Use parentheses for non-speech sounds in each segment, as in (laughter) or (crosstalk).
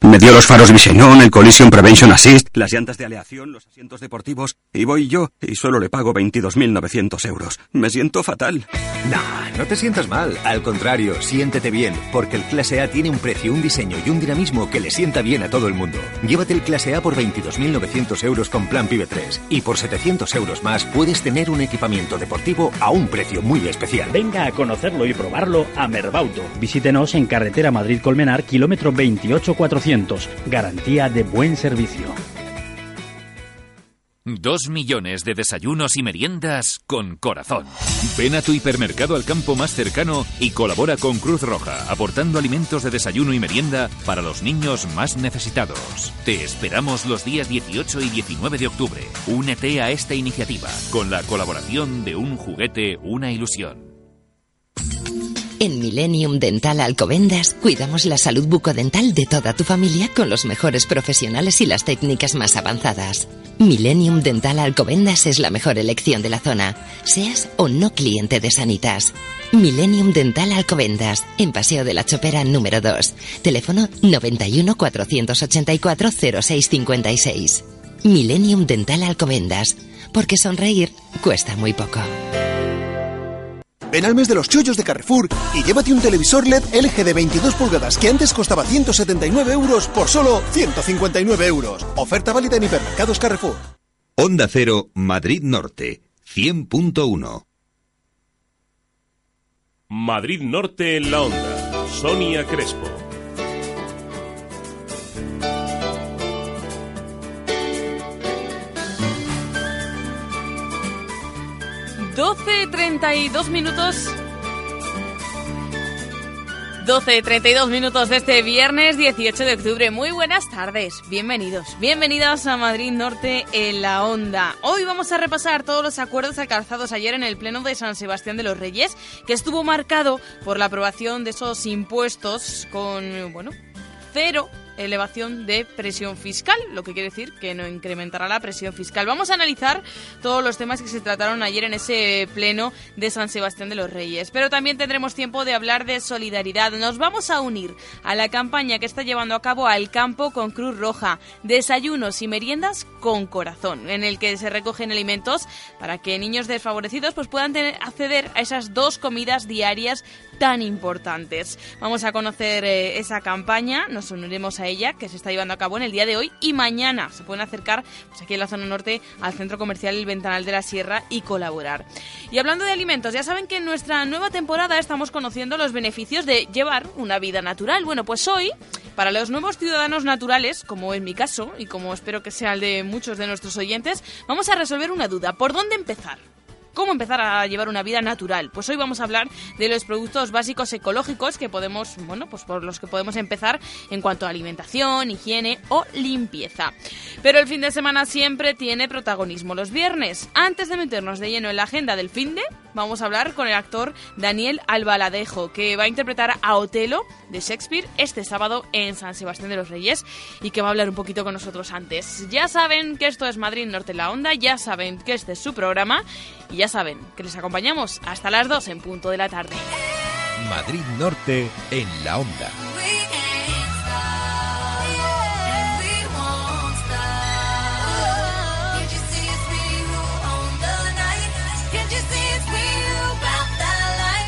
Me dio los faros Viseñón, el Collision Prevention Assist, las llantas de aleación, los asientos deportivos, y voy yo, y solo le pago 22.900 euros. Me siento fatal. No, no te sientas mal. Al contrario, siéntete bien, porque el Clase A tiene un precio, un diseño y un dinamismo que le sienta bien a todo el mundo. Llévate el Clase A por 22.900 euros con Plan PIBE 3, y por 700 euros más puedes tener un equipamiento deportivo a un precio muy especial. Venga a conocerlo y probarlo a Merbauto. Visítenos en carretera Madrid-Colmenar, kilómetro 28400. Garantía de buen servicio. Dos millones de desayunos y meriendas con corazón. Ven a tu hipermercado al campo más cercano y colabora con Cruz Roja, aportando alimentos de desayuno y merienda para los niños más necesitados. Te esperamos los días 18 y 19 de octubre. Únete a esta iniciativa con la colaboración de Un Juguete, una ilusión. En Millennium Dental Alcobendas cuidamos la salud bucodental de toda tu familia con los mejores profesionales y las técnicas más avanzadas. Millennium Dental Alcobendas es la mejor elección de la zona, seas o no cliente de Sanitas. Millennium Dental Alcobendas, en Paseo de la Chopera número 2. Teléfono 91 484 0656. Millennium Dental Alcobendas, porque sonreír cuesta muy poco. Ven al mes de los chollos de Carrefour y llévate un televisor LED LG de 22 pulgadas que antes costaba 179 euros por solo 159 euros. Oferta válida en hipermercados Carrefour. Onda Cero, Madrid Norte, 100.1. Madrid Norte en la onda. Sonia Crespo. 12.32 minutos. 12.32 minutos de este viernes 18 de octubre. Muy buenas tardes, bienvenidos, bienvenidos a Madrid Norte en la Onda. Hoy vamos a repasar todos los acuerdos alcanzados ayer en el Pleno de San Sebastián de los Reyes, que estuvo marcado por la aprobación de esos impuestos con, bueno, cero elevación de presión fiscal, lo que quiere decir que no incrementará la presión fiscal. Vamos a analizar todos los temas que se trataron ayer en ese pleno de San Sebastián de los Reyes, pero también tendremos tiempo de hablar de solidaridad. Nos vamos a unir a la campaña que está llevando a cabo al campo con Cruz Roja, desayunos y meriendas con corazón, en el que se recogen alimentos para que niños desfavorecidos pues puedan tener, acceder a esas dos comidas diarias tan importantes. Vamos a conocer eh, esa campaña, nos uniremos a ella, que se está llevando a cabo en el día de hoy y mañana. Se pueden acercar pues, aquí en la zona norte al centro comercial El Ventanal de la Sierra y colaborar. Y hablando de alimentos, ya saben que en nuestra nueva temporada estamos conociendo los beneficios de llevar una vida natural. Bueno, pues hoy, para los nuevos ciudadanos naturales, como en mi caso y como espero que sea el de muchos de nuestros oyentes, vamos a resolver una duda. ¿Por dónde empezar? ¿Cómo empezar a llevar una vida natural? Pues hoy vamos a hablar de los productos básicos ecológicos que podemos, bueno, pues por los que podemos empezar en cuanto a alimentación, higiene o limpieza. Pero el fin de semana siempre tiene protagonismo los viernes. Antes de meternos de lleno en la agenda del fin de, vamos a hablar con el actor Daniel Albaladejo, que va a interpretar a Otelo de Shakespeare este sábado en San Sebastián de los Reyes y que va a hablar un poquito con nosotros antes. Ya saben que esto es Madrid Norte la Onda, ya saben que este es su programa y ya saben que les acompañamos hasta las 2 en punto de la tarde. Madrid Norte en la Onda.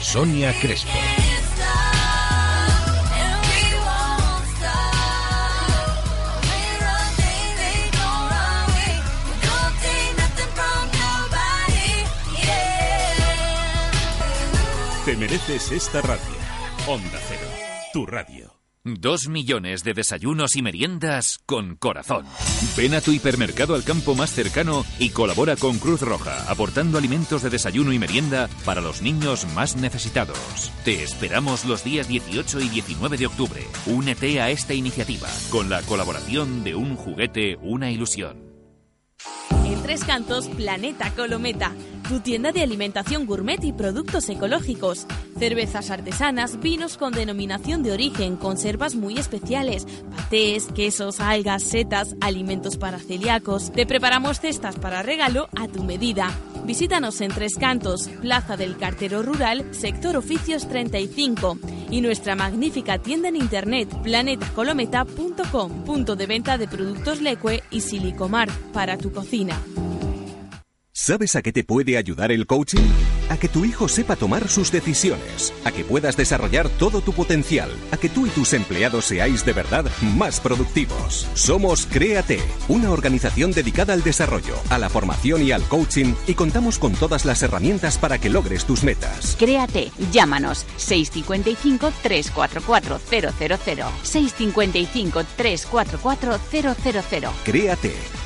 Sonia Crespo. Te mereces esta radio. Onda Cero, tu radio. Dos millones de desayunos y meriendas con corazón. Ven a tu hipermercado al campo más cercano y colabora con Cruz Roja, aportando alimentos de desayuno y merienda para los niños más necesitados. Te esperamos los días 18 y 19 de octubre. Únete a esta iniciativa con la colaboración de Un Juguete, una ilusión. En Tres Cantos, Planeta Colometa, tu tienda de alimentación gourmet y productos ecológicos. Cervezas artesanas, vinos con denominación de origen, conservas muy especiales, patés, quesos, algas, setas, alimentos para celíacos. Te preparamos cestas para regalo a tu medida. Visítanos en Tres Cantos, Plaza del Cartero Rural, Sector Oficios 35 y nuestra magnífica tienda en internet planetacolometa.com, punto de venta de productos Leque y Silicomar para tu cocina. ¿Sabes a qué te puede ayudar el coaching? A que tu hijo sepa tomar sus decisiones, a que puedas desarrollar todo tu potencial, a que tú y tus empleados seáis de verdad más productivos. Somos Créate, una organización dedicada al desarrollo, a la formación y al coaching y contamos con todas las herramientas para que logres tus metas. Créate, llámanos 655 344 000 655 344 000 Créate.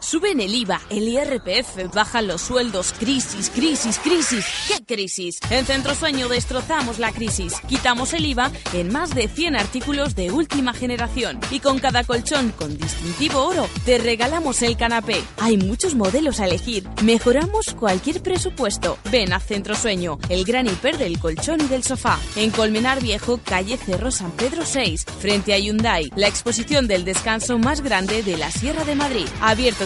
Suben el IVA, el IRPF, bajan los sueldos, crisis, crisis, crisis. ¿Qué crisis? En Centro Sueño destrozamos la crisis. Quitamos el IVA en más de 100 artículos de última generación. Y con cada colchón con distintivo oro, te regalamos el canapé. Hay muchos modelos a elegir. Mejoramos cualquier presupuesto. Ven a Centro Sueño, el gran hiper del colchón y del sofá. En Colmenar Viejo, calle Cerro San Pedro 6, frente a Hyundai. La exposición del descanso más grande de la Sierra de Madrid. Abierto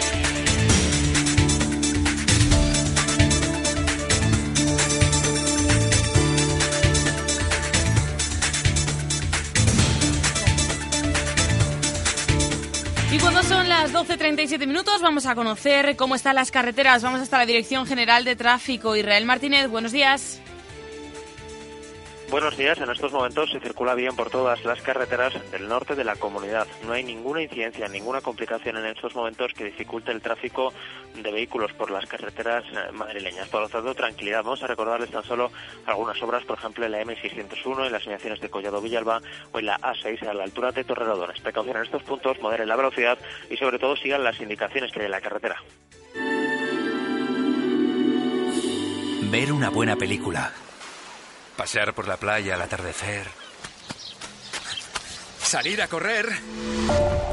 Las 12.37 minutos vamos a conocer cómo están las carreteras. Vamos hasta la Dirección General de Tráfico. Israel Martínez, buenos días. Buenos días. En estos momentos se circula bien por todas las carreteras del norte de la comunidad. No hay ninguna incidencia, ninguna complicación en estos momentos que dificulte el tráfico de vehículos por las carreteras eh, madrileñas. Por lo tanto, tranquilidad. Vamos a recordarles tan solo algunas obras, por ejemplo, en la M601, en las señalizaciones de Collado Villalba o en la A6 a la altura de Torrelodones. Precaución en estos puntos, moderen la velocidad y sobre todo sigan las indicaciones que hay en la carretera. Ver una buena película. Pasear por la playa al atardecer. Salir a correr.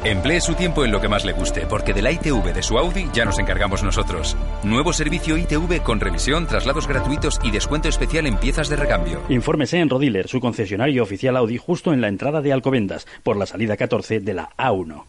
Emplee su tiempo en lo que más le guste, porque de la ITV de su Audi ya nos encargamos nosotros. Nuevo servicio ITV con revisión, traslados gratuitos y descuento especial en piezas de recambio. Infórmese en Rodiler, su concesionario oficial Audi, justo en la entrada de Alcobendas, por la salida 14 de la A1.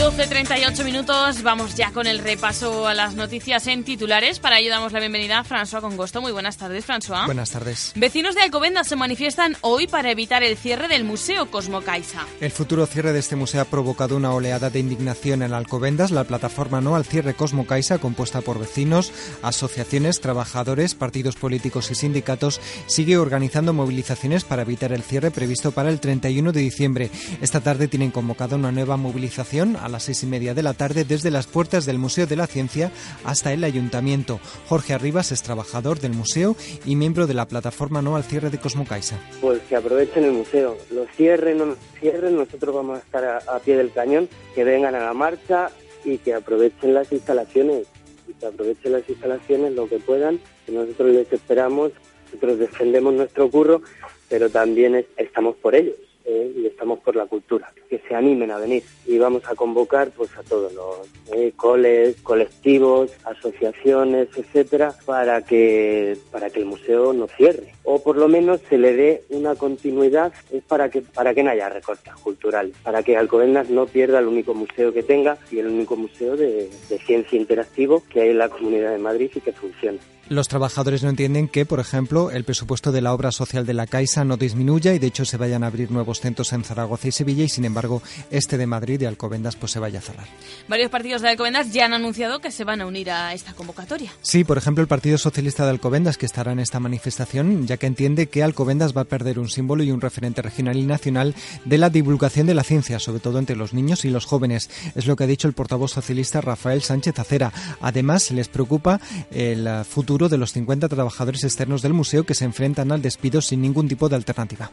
12.38 minutos, vamos ya con el repaso a las noticias en titulares. Para ello damos la bienvenida a François Congosto. Muy buenas tardes, François. Buenas tardes. Vecinos de Alcobendas se manifiestan hoy para evitar el cierre del Museo Cosmo Caixa. El futuro cierre de este museo ha provocado una oleada de indignación en Alcobendas. La plataforma No al Cierre Cosmo Caixa, compuesta por vecinos, asociaciones, trabajadores, partidos políticos y sindicatos, sigue organizando movilizaciones para evitar el cierre previsto para el 31 de diciembre. Esta tarde tienen convocada una nueva movilización a las seis y media de la tarde desde las puertas del Museo de la Ciencia hasta el Ayuntamiento. Jorge Arribas es trabajador del museo y miembro de la plataforma No al Cierre de Cosmocaixa. Pues que aprovechen el museo, lo cierren no cierren, nosotros vamos a estar a, pie del cañón, que vengan a la marcha y que aprovechen las instalaciones, y que aprovechen las instalaciones lo que puedan, que nosotros les esperamos, nosotros defendemos nuestro curro, pero también es- estamos por ellos eh, y estamos por la cultura, que se animen a venir. Y vamos a convocar pues a todos los eh, coles, colectivos, asociaciones, etcétera, para que para que el museo no cierre o por lo menos se le dé una continuidad es para que para que no haya recortes culturales, para que Alcobendas no pierda el único museo que tenga y el único museo de, de ciencia interactivo que hay en la Comunidad de Madrid y que funciona. Los trabajadores no entienden que, por ejemplo, el presupuesto de la obra social de la Caixa no disminuya y de hecho se vayan a abrir nuevos centros en Zaragoza y Sevilla y sin embargo este de Madrid y Alcobendas pues se vaya a cerrar. Varios partidos de Alcobendas ya han anunciado que se van a unir a esta convocatoria. Sí, por ejemplo el Partido Socialista de Alcobendas que estará en esta manifestación ya que entiende que Alcobendas va a perder un símbolo y un referente regional y nacional de la divulgación de la ciencia, sobre todo entre los niños y los jóvenes. Es lo que ha dicho el portavoz socialista Rafael Sánchez Acera. Además les preocupa el futuro de los 50 trabajadores externos del museo que se enfrentan al despido sin ningún tipo de alternativa.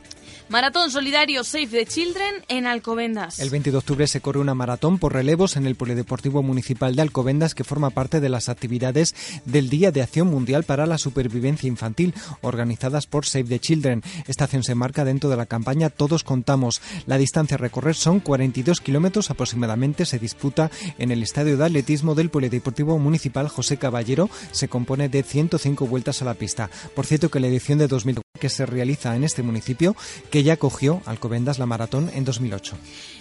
Maratón solidario Save the Children en Alcobendas. El 20 de octubre se corre una maratón por relevos en el Polideportivo Municipal de Alcobendas que forma parte de las actividades del Día de Acción Mundial para la Supervivencia Infantil por Save the Children. Esta acción se marca dentro de la campaña Todos Contamos. La distancia a recorrer son 42 kilómetros aproximadamente. Se disputa en el Estadio de Atletismo del Polideportivo Municipal José Caballero. Se compone de 105 vueltas a la pista. Por cierto que la edición de 2000 que se realiza en este municipio, que ya acogió Alcobendas la maratón en 2008.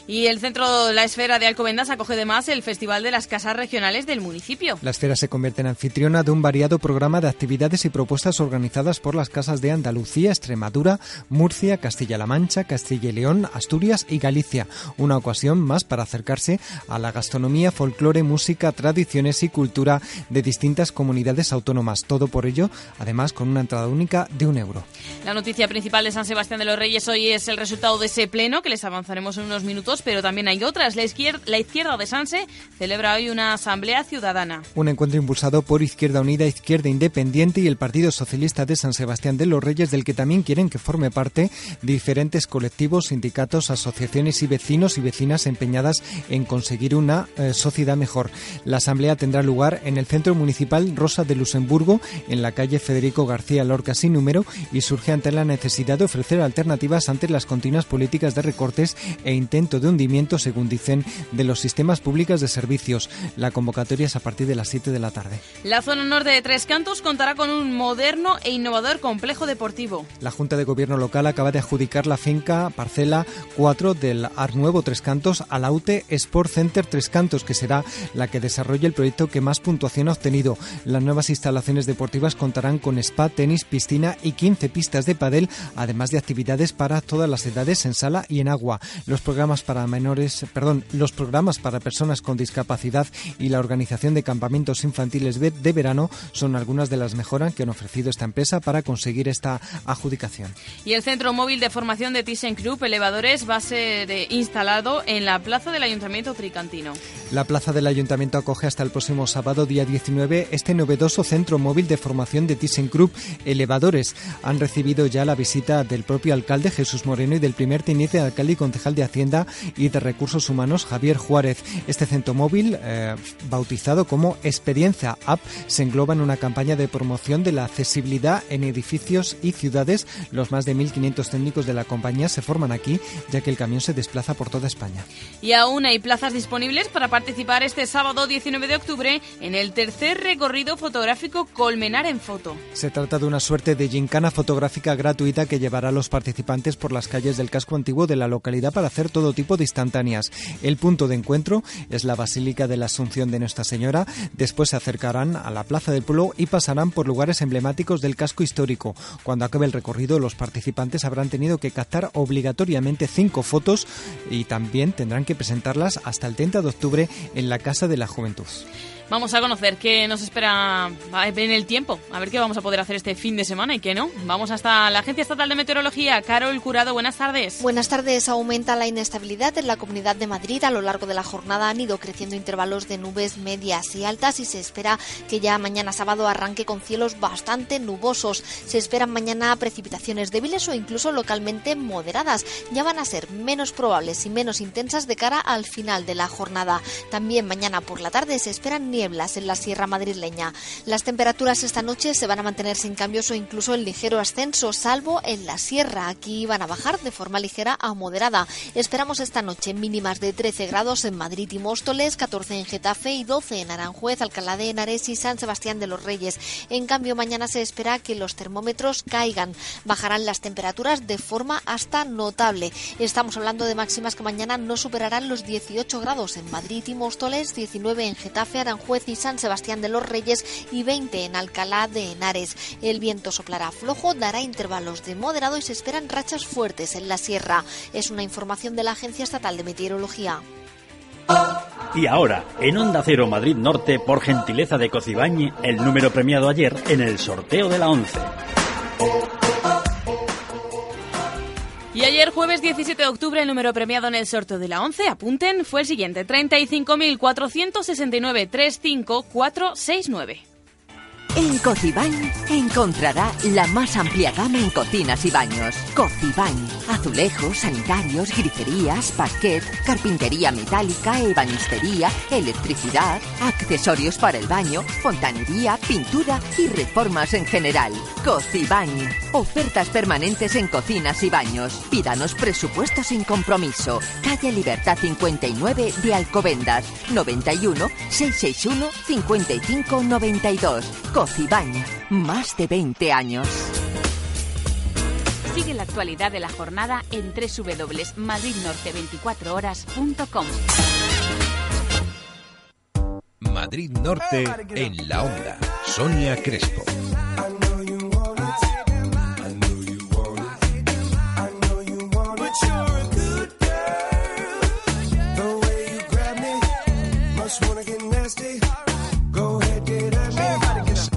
Y el centro La Esfera de Alcobendas acoge además el Festival de las Casas Regionales del municipio. La Esfera se convierte en anfitriona de un variado programa de actividades y propuestas organizadas por las casas de Andalucía, Extremadura, Murcia, Castilla-La Mancha, Castilla y León, Asturias y Galicia. Una ocasión más para acercarse a la gastronomía, folclore, música, tradiciones y cultura de distintas comunidades autónomas. Todo por ello, además, con una entrada única de un euro. La noticia principal de San Sebastián de los Reyes hoy es el resultado de ese pleno, que les avanzaremos en unos minutos, pero también hay otras. La izquierda, la izquierda de Sanse celebra hoy una asamblea ciudadana. Un encuentro impulsado por Izquierda Unida, Izquierda Independiente y el Partido Socialista de San Sebastián de los Reyes, del que también quieren que forme parte diferentes colectivos, sindicatos, asociaciones y vecinos y vecinas empeñadas en conseguir una eh, sociedad mejor. La asamblea tendrá lugar en el Centro Municipal Rosa de Luxemburgo, en la calle Federico García Lorca sin número, y surge ante la necesidad de ofrecer alternativas ante las continuas políticas de recortes e intento de hundimiento, según dicen, de los sistemas públicos de servicios. La convocatoria es a partir de las 7 de la tarde. La zona norte de Tres Cantos contará con un moderno e innovador complejo deportivo. La Junta de Gobierno local acaba de adjudicar la finca parcela 4 del Ar Nuevo Tres Cantos a la UTE Sport Center Tres Cantos, que será la que desarrolle el proyecto que más puntuación ha obtenido. Las nuevas instalaciones deportivas contarán con spa, tenis, piscina y 15 pistas de padel, además de actividades para todas las edades en sala y en agua. Los programas para menores, perdón, los programas para personas con discapacidad y la organización de campamentos infantiles de verano son algunas de las mejoras que han ofrecido esta empresa para conseguir esta adjudicación. Y el Centro Móvil de Formación de ThyssenKrupp Elevadores va a ser eh, instalado en la plaza del Ayuntamiento Tricantino. La plaza del Ayuntamiento acoge hasta el próximo sábado, día 19, este novedoso Centro Móvil de Formación de ThyssenKrupp Elevadores. Han recibido ya la visita del propio alcalde Jesús Moreno y del primer teniente de alcalde y concejal de Hacienda y de Recursos Humanos Javier Juárez. Este centro móvil, eh, bautizado como Experiencia App, se engloba en una campaña de promoción de la accesibilidad en edificios y ciudades. Los más de 1.500 técnicos de la compañía se forman aquí, ya que el camión se desplaza por toda España. Y aún hay plazas disponibles para participar este sábado 19 de octubre en el tercer recorrido fotográfico Colmenar en Foto. Se trata de una suerte de gincana fotográfica gratuita que llevará a los participantes por las calles del casco antiguo de la localidad para hacer todo tipo instantáneas. El punto de encuentro es la Basílica de la Asunción de Nuestra Señora. Después se acercarán a la Plaza del Pueblo y pasarán por lugares emblemáticos del casco histórico. Cuando acabe el recorrido, los participantes habrán tenido que captar obligatoriamente cinco fotos y también tendrán que presentarlas hasta el 30 de octubre en la Casa de la Juventud. Vamos a conocer qué nos espera en el tiempo, a ver qué vamos a poder hacer este fin de semana y qué no. Vamos hasta la Agencia Estatal de Meteorología. Carol Curado, buenas tardes. Buenas tardes. Aumenta la inestabilidad en la Comunidad de Madrid. A lo largo de la jornada han ido creciendo intervalos de nubes medias y altas y se espera que ya mañana sábado arranque con cielos bastante nubosos. Se esperan mañana precipitaciones débiles o incluso localmente moderadas. Ya van a ser menos probables y menos intensas de cara al final de la jornada. También mañana por la tarde se esperan nieblas en la sierra madrileña. Las temperaturas esta noche se van a mantener sin cambios o incluso en ligero ascenso, salvo en la sierra. Aquí van a bajar de forma ligera a moderada. Esperamos esta noche mínimas de 13 grados en Madrid y Móstoles, 14 en Getafe y 12 en Aranjuez, Alcalá de Henares y San Sebastián de los Reyes. En cambio, mañana se espera que los termómetros caigan. Bajarán las temperaturas de forma hasta notable. Estamos hablando de máximas que mañana no superarán los 18 grados en Madrid y Móstoles, 19 en Getafe, Aranjuez y San Sebastián de los Reyes y 20 en Alcalá de Henares. El viento soplará flojo, dará intervalos de moderado y se esperan rachas fuertes en la sierra. Es una información de la Agencia Estatal de Meteorología. Y ahora, en Onda Cero Madrid Norte, por gentileza de Cocibañi, el número premiado ayer en el sorteo de la 11. Y ayer, jueves 17 de octubre, el número premiado en el sorteo de la 11, apunten, fue el siguiente, 35.469-35469. En Cocibañ encontrará la más amplia gama en cocinas y baños. Cocibañ, azulejos, sanitarios, griferías, parquet, carpintería metálica, ebanistería, electricidad, accesorios para el baño, fontanería, pintura y reformas en general. Cocibañ, ofertas permanentes en cocinas y baños. Pídanos presupuestos sin compromiso. Calle Libertad 59 de Alcobendas, 91 661 5592. Cocibañ, más de 20 años. Sigue la actualidad de la jornada en www.madridnorte24horas.com. Madrid Norte en la onda. Sonia Crespo.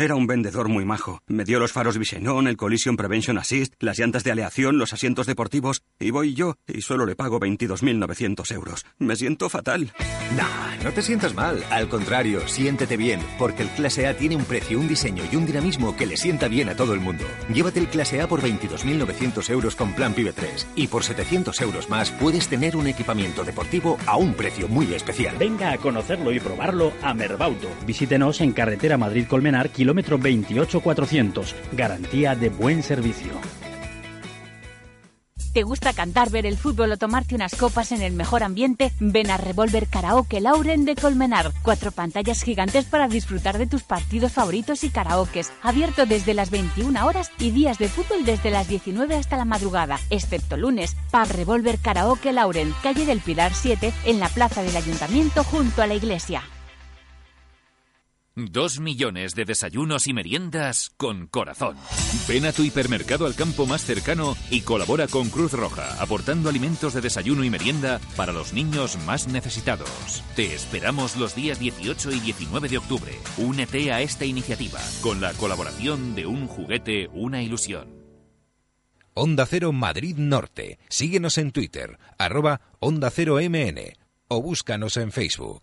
Era un vendedor muy majo. Me dio los faros Visenon, el Collision Prevention Assist, las llantas de aleación, los asientos deportivos. Y voy yo y solo le pago 22.900 euros. Me siento fatal. No, no te sientas mal. Al contrario, siéntete bien, porque el Clase A tiene un precio, un diseño y un dinamismo que le sienta bien a todo el mundo. Llévate el Clase A por 22.900 euros con plan PIBE 3 y por 700 euros más puedes tener un equipamiento deportivo a un precio muy especial. Venga a conocerlo y probarlo a Merbauto. Visítenos en carretera Madrid-Colmenar, kilómetro 28400. Garantía de buen servicio. ¿Te gusta cantar, ver el fútbol o tomarte unas copas en el mejor ambiente? Ven a Revolver Karaoke Lauren de Colmenar. Cuatro pantallas gigantes para disfrutar de tus partidos favoritos y karaokes. Abierto desde las 21 horas y días de fútbol desde las 19 hasta la madrugada, excepto lunes. Pub Revolver Karaoke Lauren, calle del Pilar 7, en la plaza del Ayuntamiento junto a la iglesia. Dos millones de desayunos y meriendas con corazón. Ven a tu hipermercado al campo más cercano y colabora con Cruz Roja, aportando alimentos de desayuno y merienda para los niños más necesitados. Te esperamos los días 18 y 19 de octubre. Únete a esta iniciativa con la colaboración de Un Juguete, una ilusión. Onda Cero Madrid Norte. Síguenos en Twitter, arroba Onda Cero MN o búscanos en Facebook.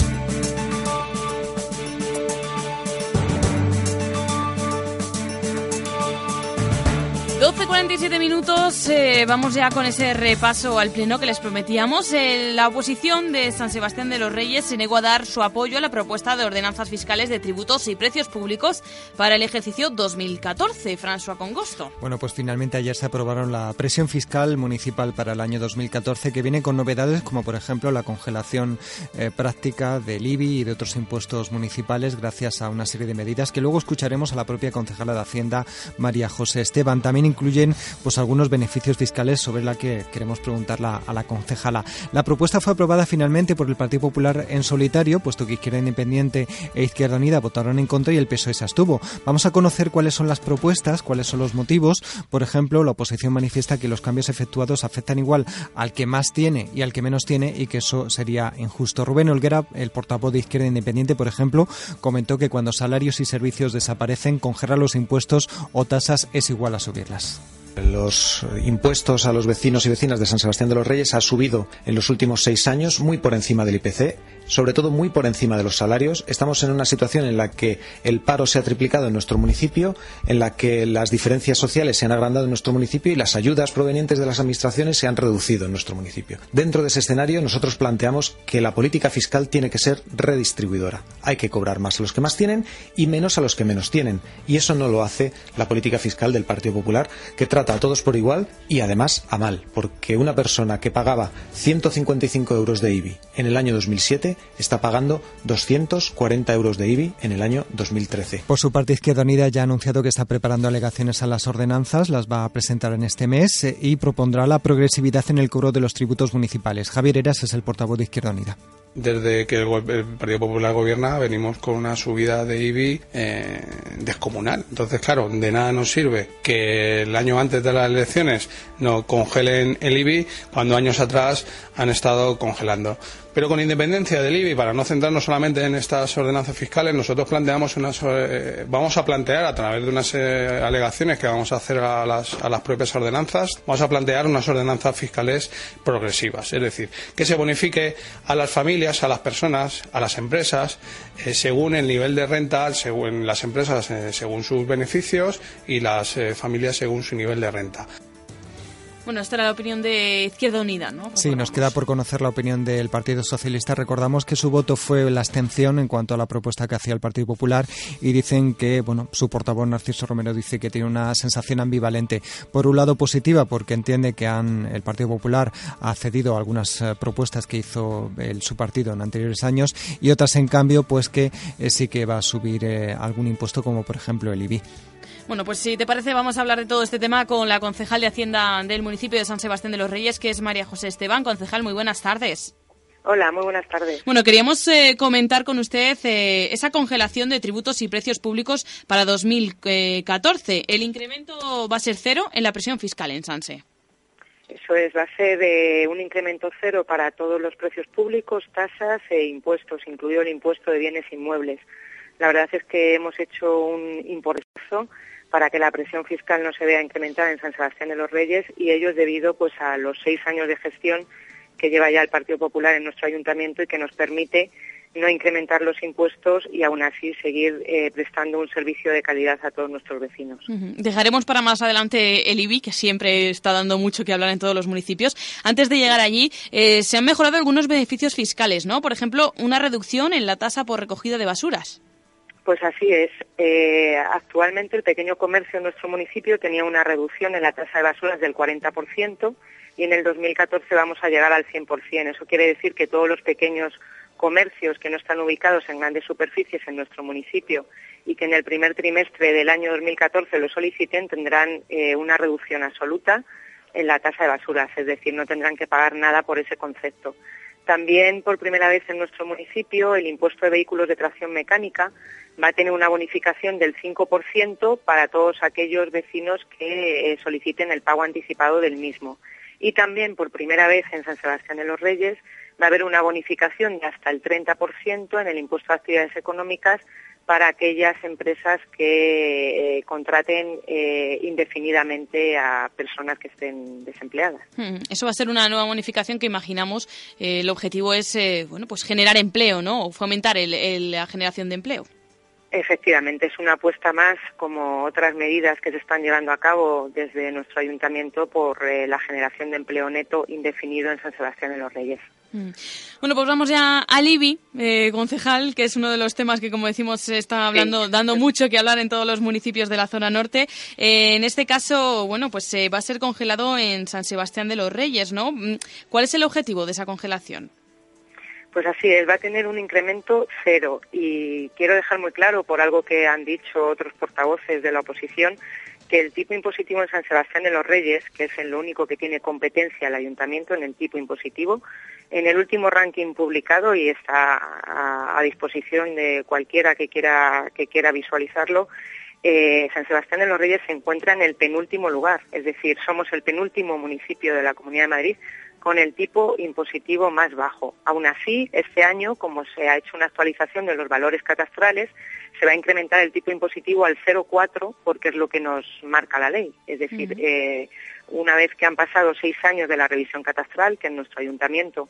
12.47 minutos, eh, vamos ya con ese repaso al pleno que les prometíamos. Eh, la oposición de San Sebastián de los Reyes se negó a dar su apoyo a la propuesta de ordenanzas fiscales de tributos y precios públicos para el ejercicio 2014. François Congosto. Bueno, pues finalmente ayer se aprobaron la presión fiscal municipal para el año 2014 que viene con novedades como por ejemplo la congelación eh, práctica del IBI y de otros impuestos municipales gracias a una serie de medidas que luego escucharemos a la propia concejala de Hacienda María José Esteban. También incluyen pues algunos beneficios fiscales sobre la que queremos preguntarla a la concejala. La propuesta fue aprobada finalmente por el Partido Popular en solitario, puesto que Izquierda Independiente e Izquierda Unida votaron en contra y el PSOE se abstuvo. Vamos a conocer cuáles son las propuestas, cuáles son los motivos. Por ejemplo, la oposición manifiesta que los cambios efectuados afectan igual al que más tiene y al que menos tiene y que eso sería injusto. Rubén Olguera, el portavoz de Izquierda Independiente, por ejemplo, comentó que cuando salarios y servicios desaparecen, congelar los impuestos o tasas es igual a subirlas. Los impuestos a los vecinos y vecinas de San Sebastián de los Reyes ha subido en los últimos seis años muy por encima del IPC sobre todo muy por encima de los salarios. Estamos en una situación en la que el paro se ha triplicado en nuestro municipio, en la que las diferencias sociales se han agrandado en nuestro municipio y las ayudas provenientes de las administraciones se han reducido en nuestro municipio. Dentro de ese escenario, nosotros planteamos que la política fiscal tiene que ser redistribuidora. Hay que cobrar más a los que más tienen y menos a los que menos tienen. Y eso no lo hace la política fiscal del Partido Popular, que trata a todos por igual y además a mal, porque una persona que pagaba 155 euros de IBI en el año 2007 está pagando 240 euros de IBI en el año 2013. Por su parte, Izquierda Unida ya ha anunciado que está preparando alegaciones a las ordenanzas, las va a presentar en este mes eh, y propondrá la progresividad en el cobro de los tributos municipales. Javier Eras es el portavoz de Izquierda Unida desde que el, Partido Popular gobierna venimos con una subida de IBI eh, descomunal. Entonces, claro, de nada nos sirve que el año antes de las elecciones no congelen el IBI cuando años atrás han estado congelando. Pero con independencia del IBI, para no centrarnos solamente en estas ordenanzas fiscales, nosotros planteamos unas, eh, vamos a plantear a través de unas eh, alegaciones que vamos a hacer a las, a las propias ordenanzas, vamos a plantear unas ordenanzas fiscales progresivas. Es decir, que se bonifique a las familias, a las personas, a las empresas, eh, según el nivel de renta, según las empresas según sus beneficios y las familias según su nivel de renta. Bueno, esta era la opinión de Izquierda Unida, ¿no? Sí, nos queda por conocer la opinión del Partido Socialista. Recordamos que su voto fue la abstención en cuanto a la propuesta que hacía el Partido Popular y dicen que, bueno, su portavoz Narciso Romero dice que tiene una sensación ambivalente. Por un lado positiva porque entiende que han, el Partido Popular ha cedido a algunas eh, propuestas que hizo su partido en anteriores años y otras, en cambio, pues que eh, sí que va a subir eh, algún impuesto como, por ejemplo, el IBI. Bueno, pues si te parece, vamos a hablar de todo este tema con la concejal de Hacienda del municipio de San Sebastián de los Reyes, que es María José Esteban. Concejal, muy buenas tardes. Hola, muy buenas tardes. Bueno, queríamos eh, comentar con usted eh, esa congelación de tributos y precios públicos para 2014. El incremento va a ser cero en la presión fiscal en Sanse. Eso es, va a ser de un incremento cero para todos los precios públicos, tasas e impuestos, incluido el impuesto de bienes inmuebles. La verdad es que hemos hecho un importante para que la presión fiscal no se vea incrementada en San Sebastián de los Reyes y ello es debido pues a los seis años de gestión que lleva ya el Partido Popular en nuestro ayuntamiento y que nos permite no incrementar los impuestos y aún así seguir eh, prestando un servicio de calidad a todos nuestros vecinos. Dejaremos para más adelante el IBI, que siempre está dando mucho que hablar en todos los municipios. Antes de llegar allí, eh, se han mejorado algunos beneficios fiscales, ¿no? Por ejemplo, una reducción en la tasa por recogida de basuras. Pues así es. Eh, actualmente el pequeño comercio en nuestro municipio tenía una reducción en la tasa de basuras del 40% y en el 2014 vamos a llegar al 100%. Eso quiere decir que todos los pequeños comercios que no están ubicados en grandes superficies en nuestro municipio y que en el primer trimestre del año 2014 lo soliciten tendrán eh, una reducción absoluta en la tasa de basuras, es decir, no tendrán que pagar nada por ese concepto. También por primera vez en nuestro municipio el impuesto de vehículos de tracción mecánica va a tener una bonificación del 5% para todos aquellos vecinos que eh, soliciten el pago anticipado del mismo. Y también por primera vez en San Sebastián de los Reyes va a haber una bonificación de hasta el 30% en el impuesto a actividades económicas para aquellas empresas que eh, contraten eh, indefinidamente a personas que estén desempleadas. Hmm, eso va a ser una nueva bonificación que imaginamos el objetivo es bueno pues generar empleo, ¿no? O fomentar la generación de empleo. Efectivamente, es una apuesta más, como otras medidas que se están llevando a cabo desde nuestro ayuntamiento por eh, la generación de empleo neto indefinido en San Sebastián de los Reyes. Mm. Bueno, pues vamos ya al IBI, eh, concejal, que es uno de los temas que, como decimos, se está hablando, dando mucho que hablar en todos los municipios de la zona norte. Eh, en este caso, bueno, pues va a ser congelado en San Sebastián de los Reyes, ¿no? Mm, ¿Cuál es el objetivo de esa congelación? Pues así es, va a tener un incremento cero. Y quiero dejar muy claro, por algo que han dicho otros portavoces de la oposición, que el tipo impositivo en San Sebastián de los Reyes, que es el único que tiene competencia el ayuntamiento en el tipo impositivo, en el último ranking publicado y está a, disposición de cualquiera que quiera, que quiera visualizarlo, eh, San Sebastián de los Reyes se encuentra en el penúltimo lugar, es decir, somos el penúltimo municipio de la Comunidad de Madrid con el tipo impositivo más bajo. Aún así, este año, como se ha hecho una actualización de los valores catastrales, se va a incrementar el tipo impositivo al 0,4 porque es lo que nos marca la ley. Es decir, eh, una vez que han pasado seis años de la revisión catastral, que en nuestro ayuntamiento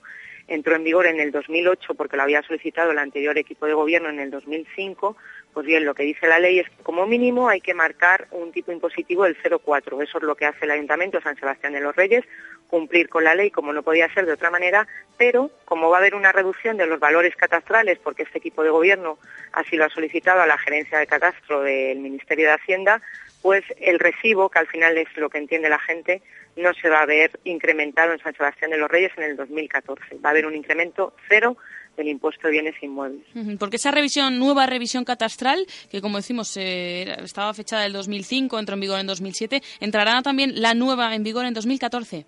entró en vigor en el 2008 porque lo había solicitado el anterior equipo de gobierno en el 2005, pues bien, lo que dice la ley es que como mínimo hay que marcar un tipo impositivo del 0,4. Eso es lo que hace el Ayuntamiento de San Sebastián de los Reyes, cumplir con la ley como no podía ser de otra manera, pero como va a haber una reducción de los valores catastrales, porque este equipo de gobierno así lo ha solicitado a la gerencia de catastro del Ministerio de Hacienda, pues el recibo, que al final es lo que entiende la gente, no se va a ver incrementado en San Sebastián de los Reyes en el 2014. Va a haber un incremento cero del impuesto de bienes inmuebles. Porque esa revisión, nueva revisión catastral, que como decimos eh, estaba fechada en 2005, entró en vigor en 2007, ¿entrará también la nueva en vigor en 2014?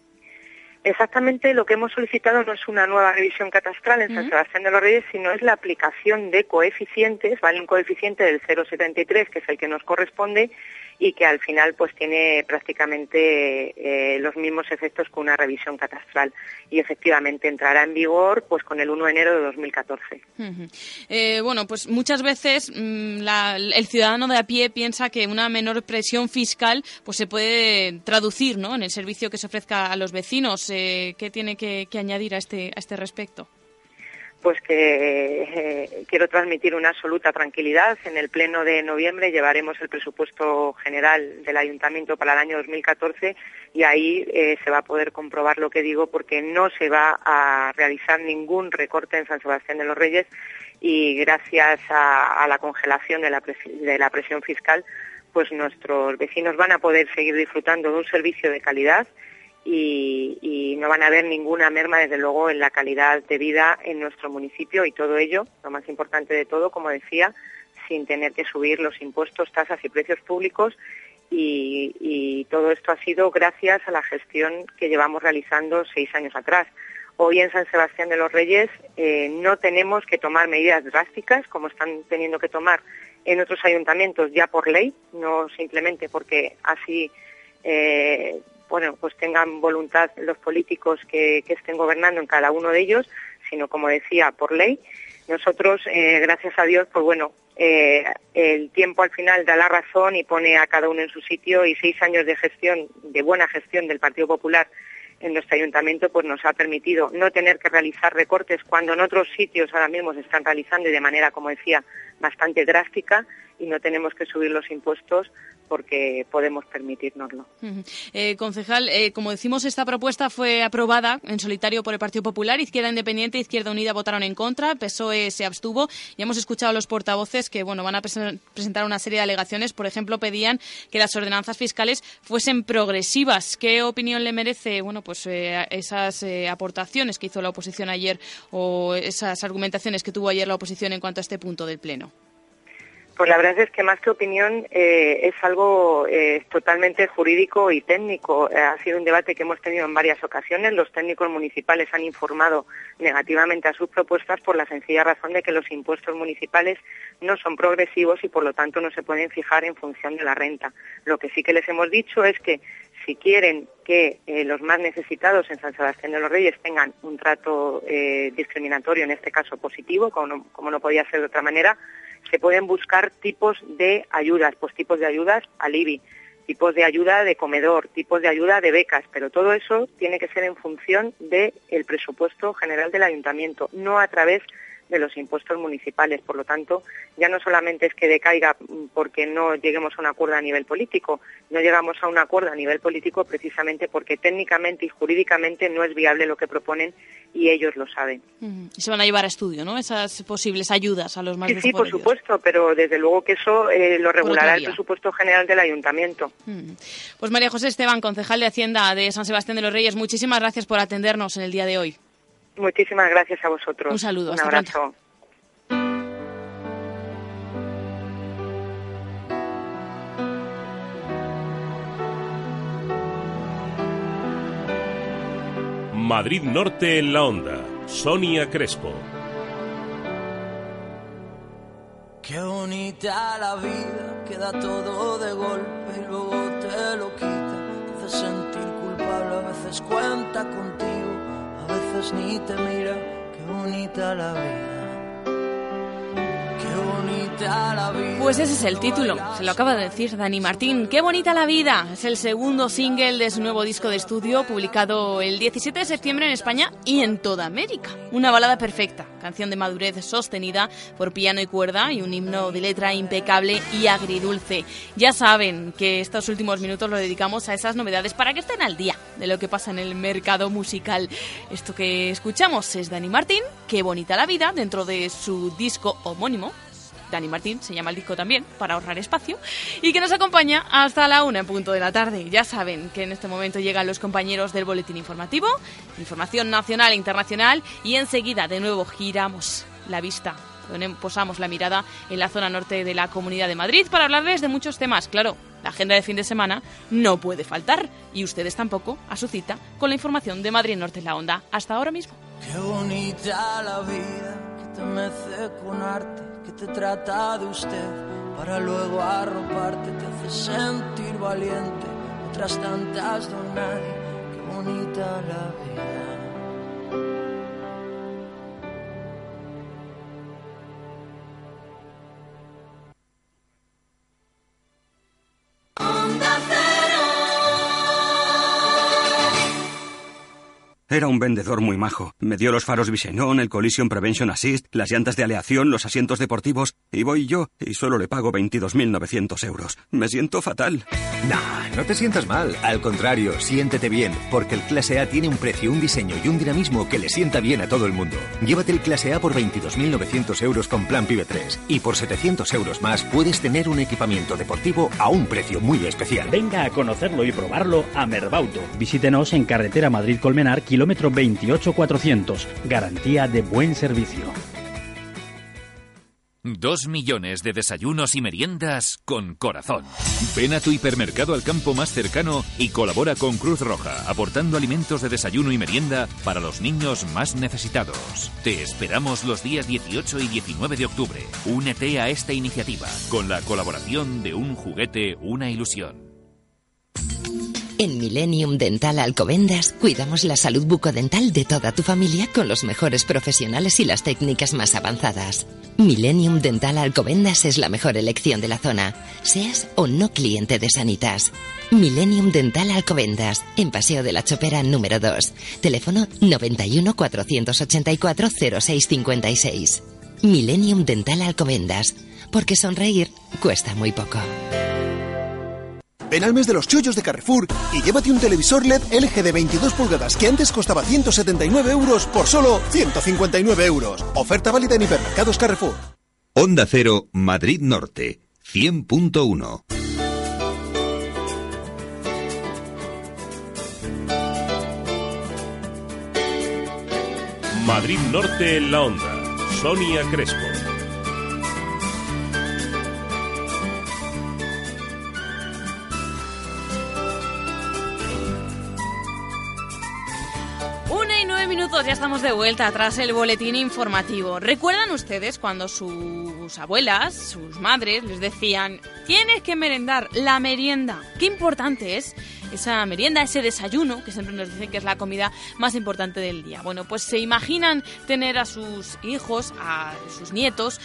Exactamente lo que hemos solicitado no es una nueva revisión catastral en San Sebastián de los Reyes, sino es la aplicación de coeficientes, ¿vale? Un coeficiente del 0,73, que es el que nos corresponde, y que al final pues tiene prácticamente eh, los mismos efectos que una revisión catastral y efectivamente entrará en vigor pues con el 1 de enero de 2014. Eh, bueno, pues muchas veces mm, el ciudadano de a pie piensa que una menor presión fiscal pues se puede traducir ¿no? en el servicio que se ofrezca a los vecinos. Eh, ¿Qué tiene que, que añadir a este, a este respecto? Pues que eh, quiero transmitir una absoluta tranquilidad. En el pleno de noviembre llevaremos el presupuesto general del ayuntamiento para el año 2014 y ahí eh, se va a poder comprobar lo que digo porque no se va a realizar ningún recorte en San Sebastián de los Reyes y gracias a, la congelación de la, de la presión fiscal, pues nuestros vecinos van a poder seguir disfrutando de un servicio de calidad y, no van a haber ninguna merma, desde luego, en la calidad de vida en nuestro municipio y todo ello, lo más importante de todo, como decía, sin tener que subir los impuestos, tasas y precios públicos. Y, todo esto ha sido gracias a la gestión que llevamos realizando seis años atrás. Hoy en San Sebastián de los Reyes eh, no tenemos que tomar medidas drásticas como están teniendo que tomar en otros ayuntamientos ya por ley, no simplemente porque así eh, bueno, pues tengan voluntad los políticos que, estén gobernando en cada uno de ellos, sino como decía, por ley. Nosotros, eh, gracias a Dios, pues bueno, eh, el tiempo al final da la razón y pone a cada uno en su sitio y seis años de gestión, de buena gestión del Partido Popular en nuestro ayuntamiento, pues nos ha permitido no tener que realizar recortes cuando en otros sitios ahora mismo se están realizando y de manera, como decía, bastante drástica y no tenemos que subir los impuestos porque podemos permitirnoslo. Eh, concejal, eh, como decimos, esta propuesta fue aprobada en solitario por el Partido Popular, Izquierda Independiente e Izquierda Unida votaron en contra, PSOE se abstuvo y hemos escuchado a los portavoces que bueno, van a presentar una serie de alegaciones. Por ejemplo, pedían que las ordenanzas fiscales fuesen progresivas. ¿Qué opinión le merece bueno, pues, eh, esas aportaciones que hizo la oposición ayer o esas argumentaciones que tuvo ayer la oposición en cuanto a este punto del Pleno? Pues la verdad es que más que opinión eh, es algo eh, totalmente jurídico y técnico. Eh, ha sido un debate que hemos tenido en varias ocasiones. Los técnicos municipales han informado negativamente a sus propuestas por la sencilla razón de que los impuestos municipales no son progresivos y por lo tanto no se pueden fijar en función de la renta. Lo que sí que les hemos dicho es que si quieren que los más necesitados en San Sebastián de los Reyes tengan un trato discriminatorio, en este caso positivo, como no podía ser de otra manera, se pueden buscar tipos de ayudas, pues tipos de ayudas al IBI, tipos de ayuda de comedor, tipos de ayuda de becas, pero todo eso tiene que ser en función del presupuesto general del ayuntamiento, no a través de los impuestos municipales. Por lo tanto, ya no solamente es que decaiga porque no lleguemos a un acuerdo a nivel político, no llegamos a un acuerdo a nivel político precisamente porque técnicamente y jurídicamente no es viable lo que proponen y ellos lo saben. Y se van a llevar a estudio, ¿no? Esas posibles ayudas a los más Sí, sí, por supuesto, pero desde luego que eso eh, lo regulará el presupuesto general del ayuntamiento. Pues María José Esteban, concejal de Hacienda de San Sebastián de los Reyes, muchísimas gracias por atendernos en el día de hoy. Muchísimas gracias a vosotros. Un saludo. Un abrazo. Madrid Norte en la onda. Sonia Crespo. Qué bonita la vida, queda todo de golpe y luego te lo quita. Te hace sentir culpable, a veces cuenta contigo, ni te mira. Qué bonita la vida, Pues ese es el título, se lo acaba de decir Dani Martín. ¡Qué bonita la vida! Es el segundo single de su nuevo disco de estudio publicado el 17 de septiembre en España y en toda América. Una balada perfecta, canción de madurez sostenida por piano y cuerda y un himno de letra impecable y agridulce. Ya saben que estos últimos minutos lo dedicamos a esas novedades para que estén al día de lo que pasa en el mercado musical. Esto que escuchamos es Dani Martín, Qué bonita la vida, dentro de su disco homónimo, Dani Martín, se llama el disco también, para ahorrar espacio, y que nos acompaña hasta la una en punto de la tarde. Ya saben que en este momento llegan los compañeros del Boletín Informativo, información nacional e internacional, y enseguida de nuevo giramos la vista, posamos la mirada en la zona norte de la Comunidad de Madrid para hablarles de muchos temas. Claro, la agenda de fin de semana no puede faltar, y ustedes tampoco a su cita con la información de Madrid Norte en la Onda. Hasta ahora mismo. Qué bonita la vida te mece con arte que te trata de usted para luego arroparte, te hace sentir valiente, otras tantas don nadie, qué bonita la vida. Era un vendedor muy majo. Me dio los faros Visenon, el Collision Prevention Assist, las llantas de aleación, los asientos deportivos, y voy yo, y solo le pago 22.900 euros. Me siento fatal. No, no te sientas mal. Al contrario, siéntete bien, porque el Clase A tiene un precio, un diseño y un dinamismo que le sienta bien a todo el mundo. Llévate el Clase A por 22.900 euros con plan PIBE 3, y por 700 euros más puedes tener un equipamiento deportivo a un precio muy especial. Venga a conocerlo y probarlo a Merbauto. Visítenos en Carretera Madrid-Colmenar, kilómetro kilómetro 28400. Garantía de buen servicio. Dos millones de desayunos y meriendas con corazón. Ven a tu hipermercado al campo más cercano y colabora con Cruz Roja, aportando alimentos de desayuno y merienda para los niños más necesitados. Te esperamos los días 18 y 19 de octubre. Únete a esta iniciativa con la colaboración de Un Juguete, una ilusión. En Millennium Dental Alcobendas cuidamos la salud bucodental de toda tu familia con los mejores profesionales y las técnicas más avanzadas. Millennium Dental Alcobendas es la mejor elección de la zona, seas o no cliente de Sanitas. Millennium Dental Alcobendas, en Paseo de la Chopera número 2. Teléfono 91 484 0656. Millennium Dental Alcobendas, porque sonreír cuesta muy poco. Ven al mes de los chollos de Carrefour y llévate un televisor LED LG de 22 pulgadas que antes costaba 179 euros por solo 159 euros. Oferta válida en hipermercados Carrefour. Onda Cero, Madrid Norte, 100.1. Madrid Norte en la Onda. Sonia Crespo. Minutos, ya estamos de vuelta tras el boletín informativo. ¿Recuerdan ustedes cuando sus abuelas, sus madres, les decían, tienes que merendar la merienda? Qué importante es esa merienda, ese desayuno, que siempre nos dicen que es la comida más importante del día. Bueno, pues se imaginan tener a sus hijos, a sus nietos,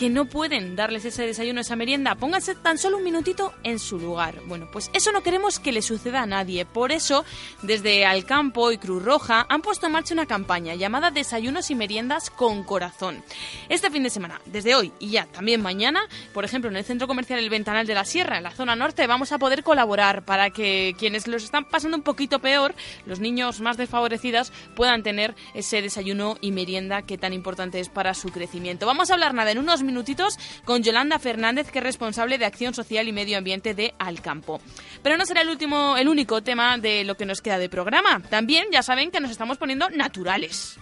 que no pueden darles ese desayuno, esa merienda, pónganse tan solo un minutito en su lugar. Bueno, pues eso no queremos que le suceda a nadie. Por eso, desde Alcampo y Cruz Roja han puesto en marcha una campaña llamada Desayunos y Meriendas con Corazón. Este fin de semana, desde hoy y ya también mañana, por ejemplo, en el Centro Comercial El Ventanal de la Sierra, en la zona norte, vamos a poder colaborar para que quienes los están pasando un poquito peor, los niños más desfavorecidos, puedan tener ese desayuno y merienda que tan importante es para su crecimiento. Vamos a hablar nada en unos minutitos con Yolanda Fernández, que es responsable de Acción Social y Medio Ambiente de Alcampo. Pero no será el último, el único tema de lo que nos queda de programa. También ya saben que nos estamos poniendo naturales.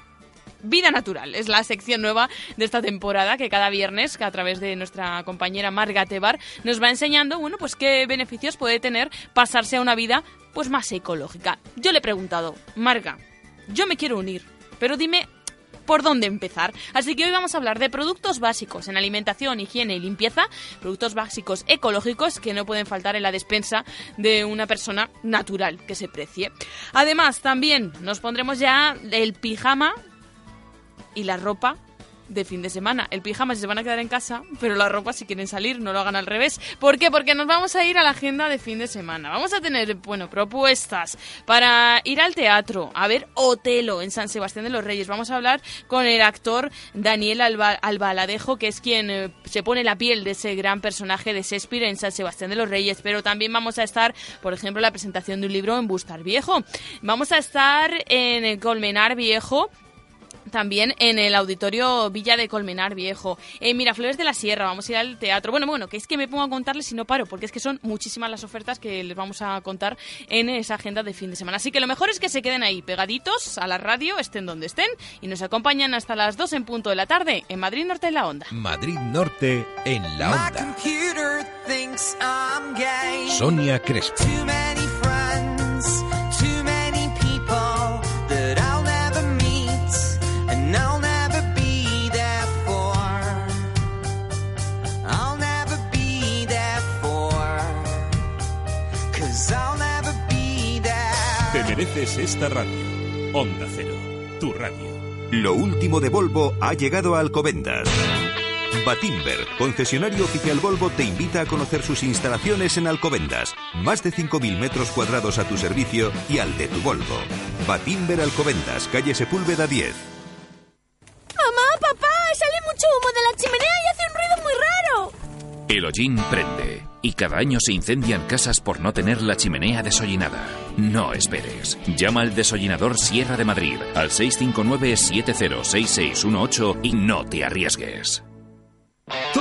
Vida Natural es la sección nueva de esta temporada que cada viernes, a través de nuestra compañera Marga Tebar, nos va enseñando, bueno, pues qué beneficios puede tener pasarse a una vida pues más ecológica. Yo le he preguntado, Marga, yo me quiero unir, pero dime por dónde empezar. Así que hoy vamos a hablar de productos básicos en alimentación, higiene y limpieza, productos básicos ecológicos que no pueden faltar en la despensa de una persona natural que se precie. Además, también nos pondremos ya el pijama y la ropa de fin de semana. El pijama se van a quedar en casa, pero la ropa si quieren salir, no lo hagan al revés. ¿Por qué? Porque nos vamos a ir a la agenda de fin de semana. Vamos a tener, bueno, propuestas para ir al teatro, a ver Otelo en San Sebastián de los Reyes. Vamos a hablar con el actor Daniel Alba Albaladejo, que es quien eh, se pone la piel de ese gran personaje de Shakespeare en San Sebastián de los Reyes. Pero también vamos a estar, por ejemplo, la presentación de un libro en Bustar Viejo. Vamos a estar en el Colmenar Viejo también en el auditorio Villa de Colmenar Viejo. En Miraflores de la Sierra, vamos a ir al teatro. Bueno, bueno, que es que me pongo a contarles y no paro, porque es que son muchísimas las ofertas que les vamos a contar en esa agenda de fin de semana. Así que lo mejor es que se queden ahí pegaditos a la radio, estén donde estén, y nos acompañan hasta las 2 en punto de la tarde en Madrid Norte en la Onda. Madrid Norte en la Onda. Sonia Crespo. Mereces esta radio. Onda Cero, tu radio. Lo último de Volvo ha llegado a Alcobendas. Batimber, concesionario oficial Volvo, te invita a conocer sus instalaciones en Alcobendas. Más de 5.000 metros cuadrados a tu servicio y al de tu Volvo. Batimber Alcobendas, calle Sepúlveda 10. Mamá, papá, sale mucho humo de la chimenea y hace un ruido muy raro. El hollín prende y cada año se incendian casas por no tener la chimenea desollinada. No esperes. Llama al desollinador Sierra de Madrid al 659-706618 y no te arriesgues.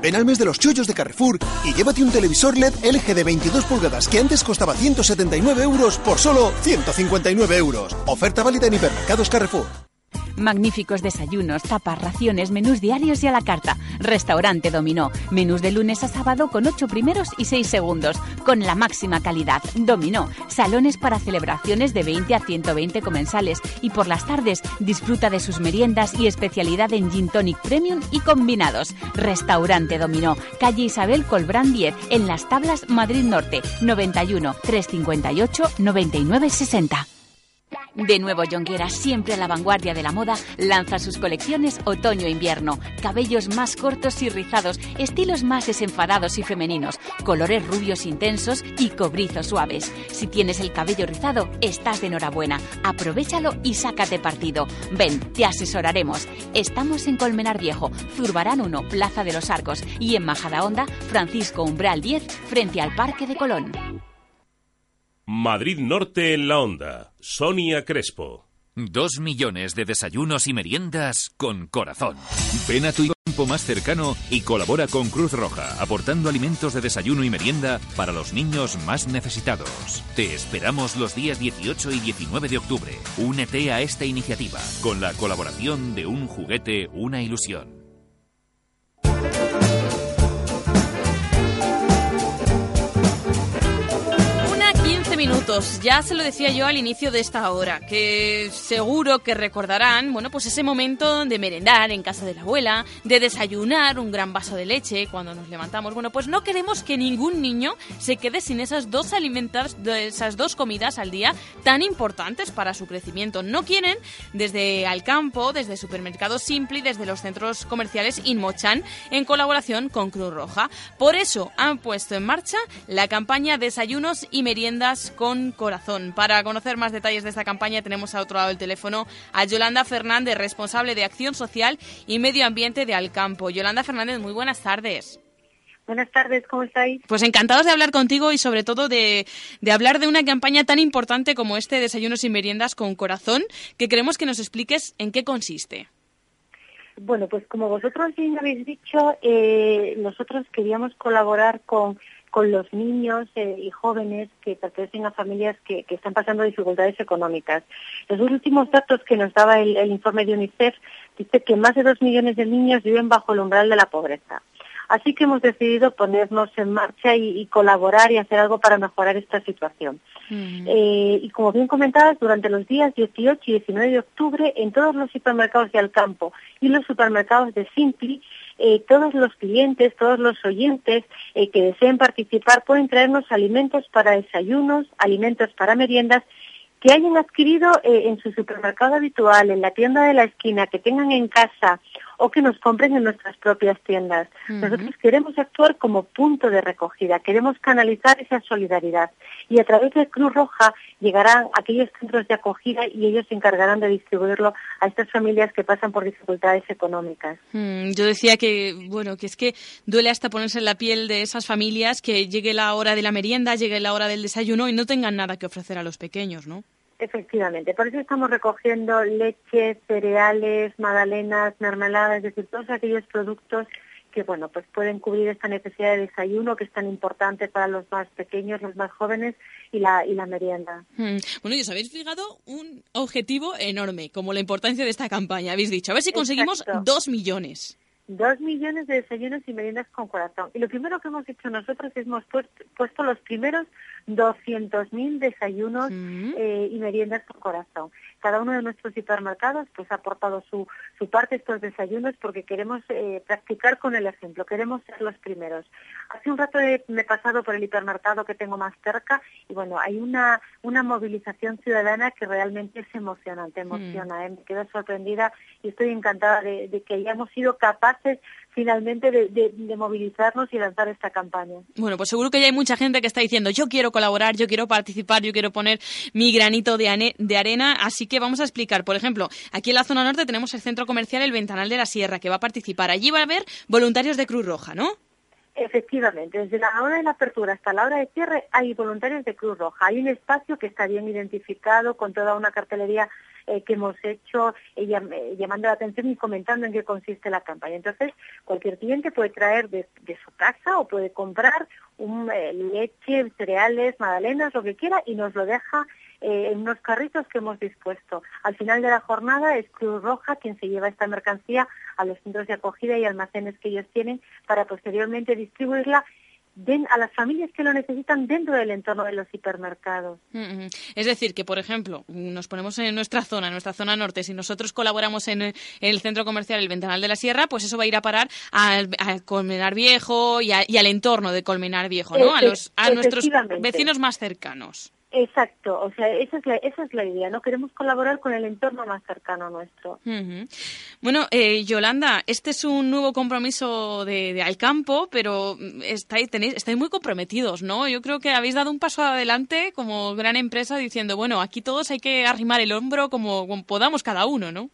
Ven al mes de los chollos de Carrefour y llévate un televisor LED LG de 22 pulgadas que antes costaba 179 euros por solo 159 euros. Oferta válida en hipermercados Carrefour. Magníficos desayunos, tapas, raciones, menús diarios y a la carta. Restaurante Dominó. Menús de lunes a sábado con 8 primeros y 6 segundos. Con la máxima calidad. Dominó. Salones para celebraciones de 20 a 120 comensales. Y por las tardes disfruta de sus meriendas y especialidad en Gin Tonic Premium y combinados. Restaurante Dominó. Calle Isabel Colbrán 10. En Las Tablas, Madrid Norte. 91 358 9960. De nuevo, Jonguera, siempre a la vanguardia de la moda, lanza sus colecciones otoño-invierno. Cabellos más cortos y rizados, estilos más desenfadados y femeninos, colores rubios intensos y cobrizos suaves. Si tienes el cabello rizado, estás de enhorabuena. Aprovechalo y sácate partido. Ven, te asesoraremos. Estamos en Colmenar Viejo, Zurbarán 1, Plaza de los Arcos y en Majadahonda, Francisco Umbral 10, frente al Parque de Colón. Madrid Norte en la Onda. Sonia Crespo. Dos millones de desayunos y meriendas con corazón. Ven a tu campo más cercano y colabora con Cruz Roja, aportando alimentos de desayuno y merienda para los niños más necesitados. Te esperamos los días 18 y 19 de octubre. Únete a esta iniciativa con la colaboración de Un Juguete, una ilusión. Ya se lo decía yo al inicio de esta hora, que seguro que recordarán, bueno, pues ese momento de merendar en casa de la abuela, de desayunar un gran vaso de leche cuando nos levantamos. Bueno, pues no queremos que ningún niño se quede sin esas dos alimentos, esas dos comidas al día tan importantes para su crecimiento. No quieren desde al campo, desde Supermercado Simple y desde los centros comerciales Inmochan en colaboración con Cruz Roja. Por eso han puesto en marcha la campaña Desayunos y Meriendas con corazón. Para conocer más detalles de esta campaña tenemos a otro lado del teléfono a Yolanda Fernández, responsable de Acción Social y Medio Ambiente de Alcampo. Yolanda Fernández, muy buenas tardes. Buenas tardes, ¿cómo estáis? Pues encantados de hablar contigo y sobre todo de, de, hablar de una campaña tan importante como este Desayunos y Meriendas con Corazón, que queremos que nos expliques en qué consiste. Bueno, pues como vosotros bien habéis dicho, eh, nosotros queríamos colaborar con con los niños eh, y jóvenes que pertenecen a familias que, están pasando dificultades económicas. Los últimos datos que nos daba el, el informe de UNICEF dice que más de dos millones de niños viven bajo el umbral de la pobreza. Así que hemos decidido ponernos en marcha y, colaborar y hacer algo para mejorar esta situación. Eh, y como bien comentabas, durante los días 18 y 19 de octubre, en todos los supermercados de Alcampo y los supermercados de Simpli, eh, todos los clientes, todos los oyentes eh, que deseen participar pueden traernos alimentos para desayunos, alimentos para meriendas que hayan adquirido en su supermercado habitual, en la tienda de la esquina, que tengan en casa o que nos compren en nuestras propias tiendas. Nosotros queremos actuar como punto de recogida, queremos canalizar esa solidaridad y a través de Cruz Roja llegarán aquellos centros de acogida y ellos se encargarán de distribuirlo a estas familias que pasan por dificultades económicas. Mm, yo decía que, bueno, que es que duele hasta ponerse en la piel de esas familias que llegue la hora de la merienda, llegue la hora del desayuno y no tengan nada que ofrecer a los pequeños, ¿no? Efectivamente, por eso estamos recogiendo leche, cereales, magdalenas, mermeladas, es decir, todos aquellos productos que bueno, pues pueden cubrir esta necesidad de desayuno que es tan importante para los más pequeños, los más jóvenes y la, y la merienda. Hmm. Bueno, y os habéis fijado un objetivo enorme, como la importancia de esta campaña. Habéis dicho, a ver si conseguimos dos millones. Dos millones de desayunos y meriendas con corazón. Y lo primero que hemos hecho nosotros es hemos puesto los primeros 200.000 desayunos eh, y meriendas por corazón. Cada uno de nuestros supermercados pues ha aportado su, su parte estos desayunos porque queremos eh, practicar con el ejemplo, queremos ser los primeros. Hace un rato me he pasado por el hipermercado que tengo más cerca y bueno, hay una, una movilización ciudadana que realmente es emocionante, emociona, ¿eh? me quedo sorprendida y estoy encantada de, de que hayamos sido capaces finalmente de, movilizarnos y lanzar esta campaña. Bueno, pues seguro que ya hay mucha gente que está diciendo yo quiero colaborar, yo quiero participar, yo quiero poner mi granito de, de arena, así que vamos a explicar. Por ejemplo, aquí en la zona norte tenemos el centro comercial El Ventanal de la Sierra que va a participar. Allí va a haber voluntarios de Cruz Roja, ¿no? Efectivamente, desde la hora de la apertura hasta la hora de cierre hay voluntarios de Cruz Roja. Hay un espacio que está bien identificado con toda una cartelería eh, que hemos hecho eh, eh, llamando la atención y comentando en qué consiste la campaña. Entonces, cualquier cliente puede traer de, su casa o puede comprar leche, cereales, magdalenas, lo que quiera y nos lo deja en unos carritos que hemos dispuesto. Al final de la jornada es Cruz Roja quien se lleva esta mercancía a los centros de acogida y almacenes que ellos tienen para posteriormente distribuirla a las familias que lo necesitan dentro del entorno de los hipermercados. Es decir, que por ejemplo, nos ponemos en nuestra zona, en nuestra zona norte, si nosotros colaboramos en, el centro comercial El Ventanal de la Sierra, pues eso va a ir a parar al, Colmenar Viejo y, y, al entorno de Colmenar Viejo, ¿no? a, los, a nuestros vecinos más cercanos. Exacto, o sea, esa es, la, esa es la idea, ¿no? Queremos colaborar con el entorno más cercano nuestro. Bueno, eh, Yolanda, este es un nuevo compromiso de, de Alcampo, pero estáis, tenéis, estáis muy comprometidos, ¿no? Yo creo que habéis dado un paso adelante como gran empresa diciendo, bueno, aquí todos hay que arrimar el hombro como, como podamos cada uno, ¿no?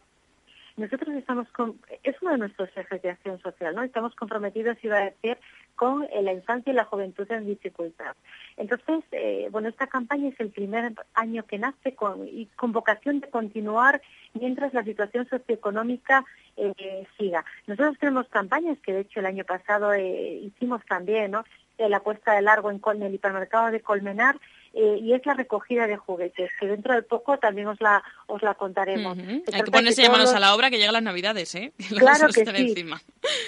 Nosotros estamos con, es uno de nuestros ejes de acción social, ¿no? Estamos comprometidos, iba a decir, con eh, la infancia y la juventud en dificultad. Entonces, eh, bueno, esta campaña es el primer año que nace y con vocación de continuar mientras la situación socioeconómica eh, siga. Nosotros tenemos campañas que, de hecho, el año pasado hicimos también, ¿no? La puesta de largo en el hipermercado de Colmenar, eh, y es la recogida de juguetes, que dentro de poco también os la, os la contaremos. Hay que ponerse manos a la obra que llegan las navidades, ¿eh? (laughs) claro que sí.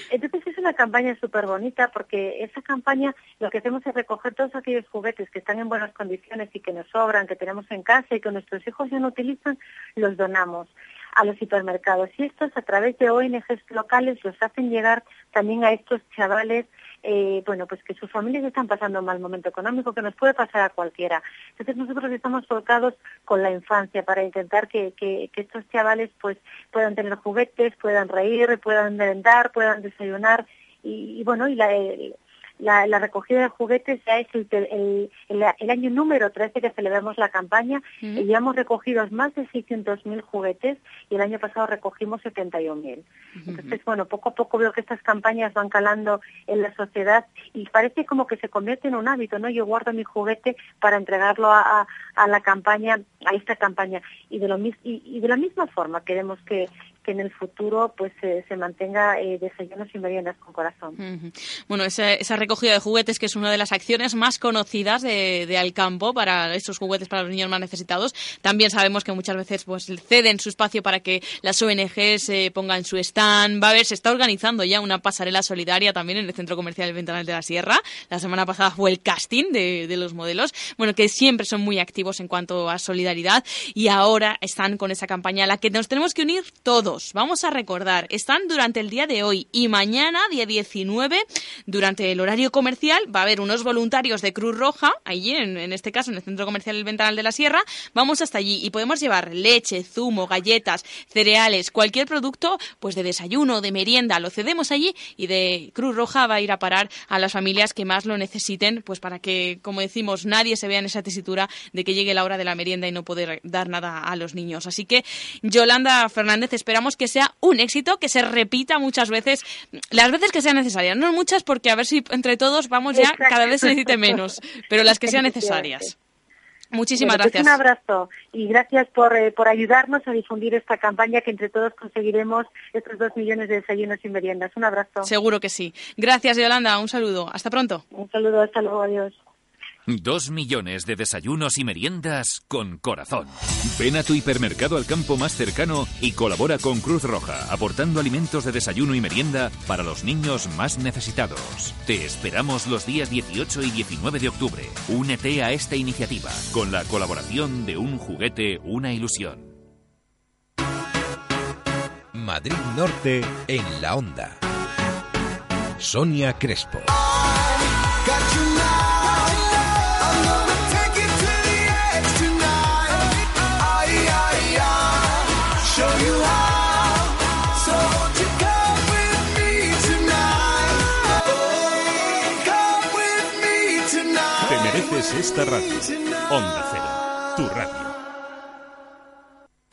Entonces es una campaña súper bonita porque esa campaña lo que hacemos es recoger todos aquellos juguetes que están en buenas condiciones y que nos sobran, que tenemos en casa y que nuestros hijos ya no utilizan, los donamos a los hipermercados. Y estos a través de ONGs locales los hacen llegar también a estos chavales eh, bueno, pues que sus familias están pasando un mal momento económico, que nos puede pasar a cualquiera. Entonces nosotros estamos focados con la infancia para intentar que, que, estos chavales pues puedan tener juguetes, puedan reír, puedan merendar, puedan desayunar y, bueno, y la, la, la, recogida de juguetes ya es el, el, año número 13 que celebramos la campaña y ya hemos recogido más de 600.000 juguetes y el año pasado recogimos 71.000. Entonces, bueno, poco a poco veo que estas campañas van calando en la sociedad y parece como que se convierte en un hábito, ¿no? Yo guardo mi juguete para entregarlo a, a, la campaña, a esta campaña. Y de, lo, y, y de la misma forma queremos que, que en el futuro pues se mantenga eh, desayunos y meriendas con corazón. Bueno, esa, esa, recogida de juguetes que es una de las acciones más conocidas de, Alcampo para estos juguetes para los niños más necesitados. También sabemos que muchas veces pues ceden su espacio para que las ONGs eh, pongan su stand. Va a ver, se está organizando ya una pasarela solidaria también en el Centro Comercial Ventanal de la Sierra. La semana pasada fue el casting de, de los modelos. Bueno, que siempre son muy activos en cuanto a solidaridad y ahora están con esa campaña a la que nos tenemos que unir todos. Vamos a recordar, están durante el día de hoy y mañana, día 19, durante el horario comercial, va a haber unos voluntarios de Cruz Roja, allí en, en este caso en el Centro Comercial El Ventanal de la Sierra. Vamos hasta allí y podemos llevar leche, zumo, galletas, cereales, cualquier producto pues de desayuno, de merienda, lo cedemos allí y de Cruz Roja va a ir a parar a las familias que más lo necesiten, pues para que, como decimos, nadie se vea en esa tesitura de que llegue la hora de la merienda y no poder dar nada a los niños. Así que, Yolanda Fernández, esperamos que sea un éxito, que se repita muchas veces, las veces que sean necesarias, no muchas porque a ver si entre todos vamos ya, cada vez se necesite menos, pero las que sean necesarias. Muchísimas pues gracias. un abrazo y gracias por, eh, por ayudarnos a difundir esta campaña que entre todos conseguiremos estos dos millones de desayunos y meriendas. Un abrazo. Seguro que sí. Gracias, Yolanda. Un saludo. Hasta pronto. Un saludo. Hasta luego. Adiós. Dos millones de desayunos y meriendas con corazón. Ven a tu hipermercado al campo más cercano y colabora con Cruz Roja, aportando alimentos de desayuno y merienda para los niños más necesitados. Te esperamos los días 18 y 19 de octubre. Únete a esta iniciativa con la colaboración de Un Juguete, una ilusión. Madrid Norte en la onda. Sonia Crespo. Esta radio. Onda Cero, tu radio.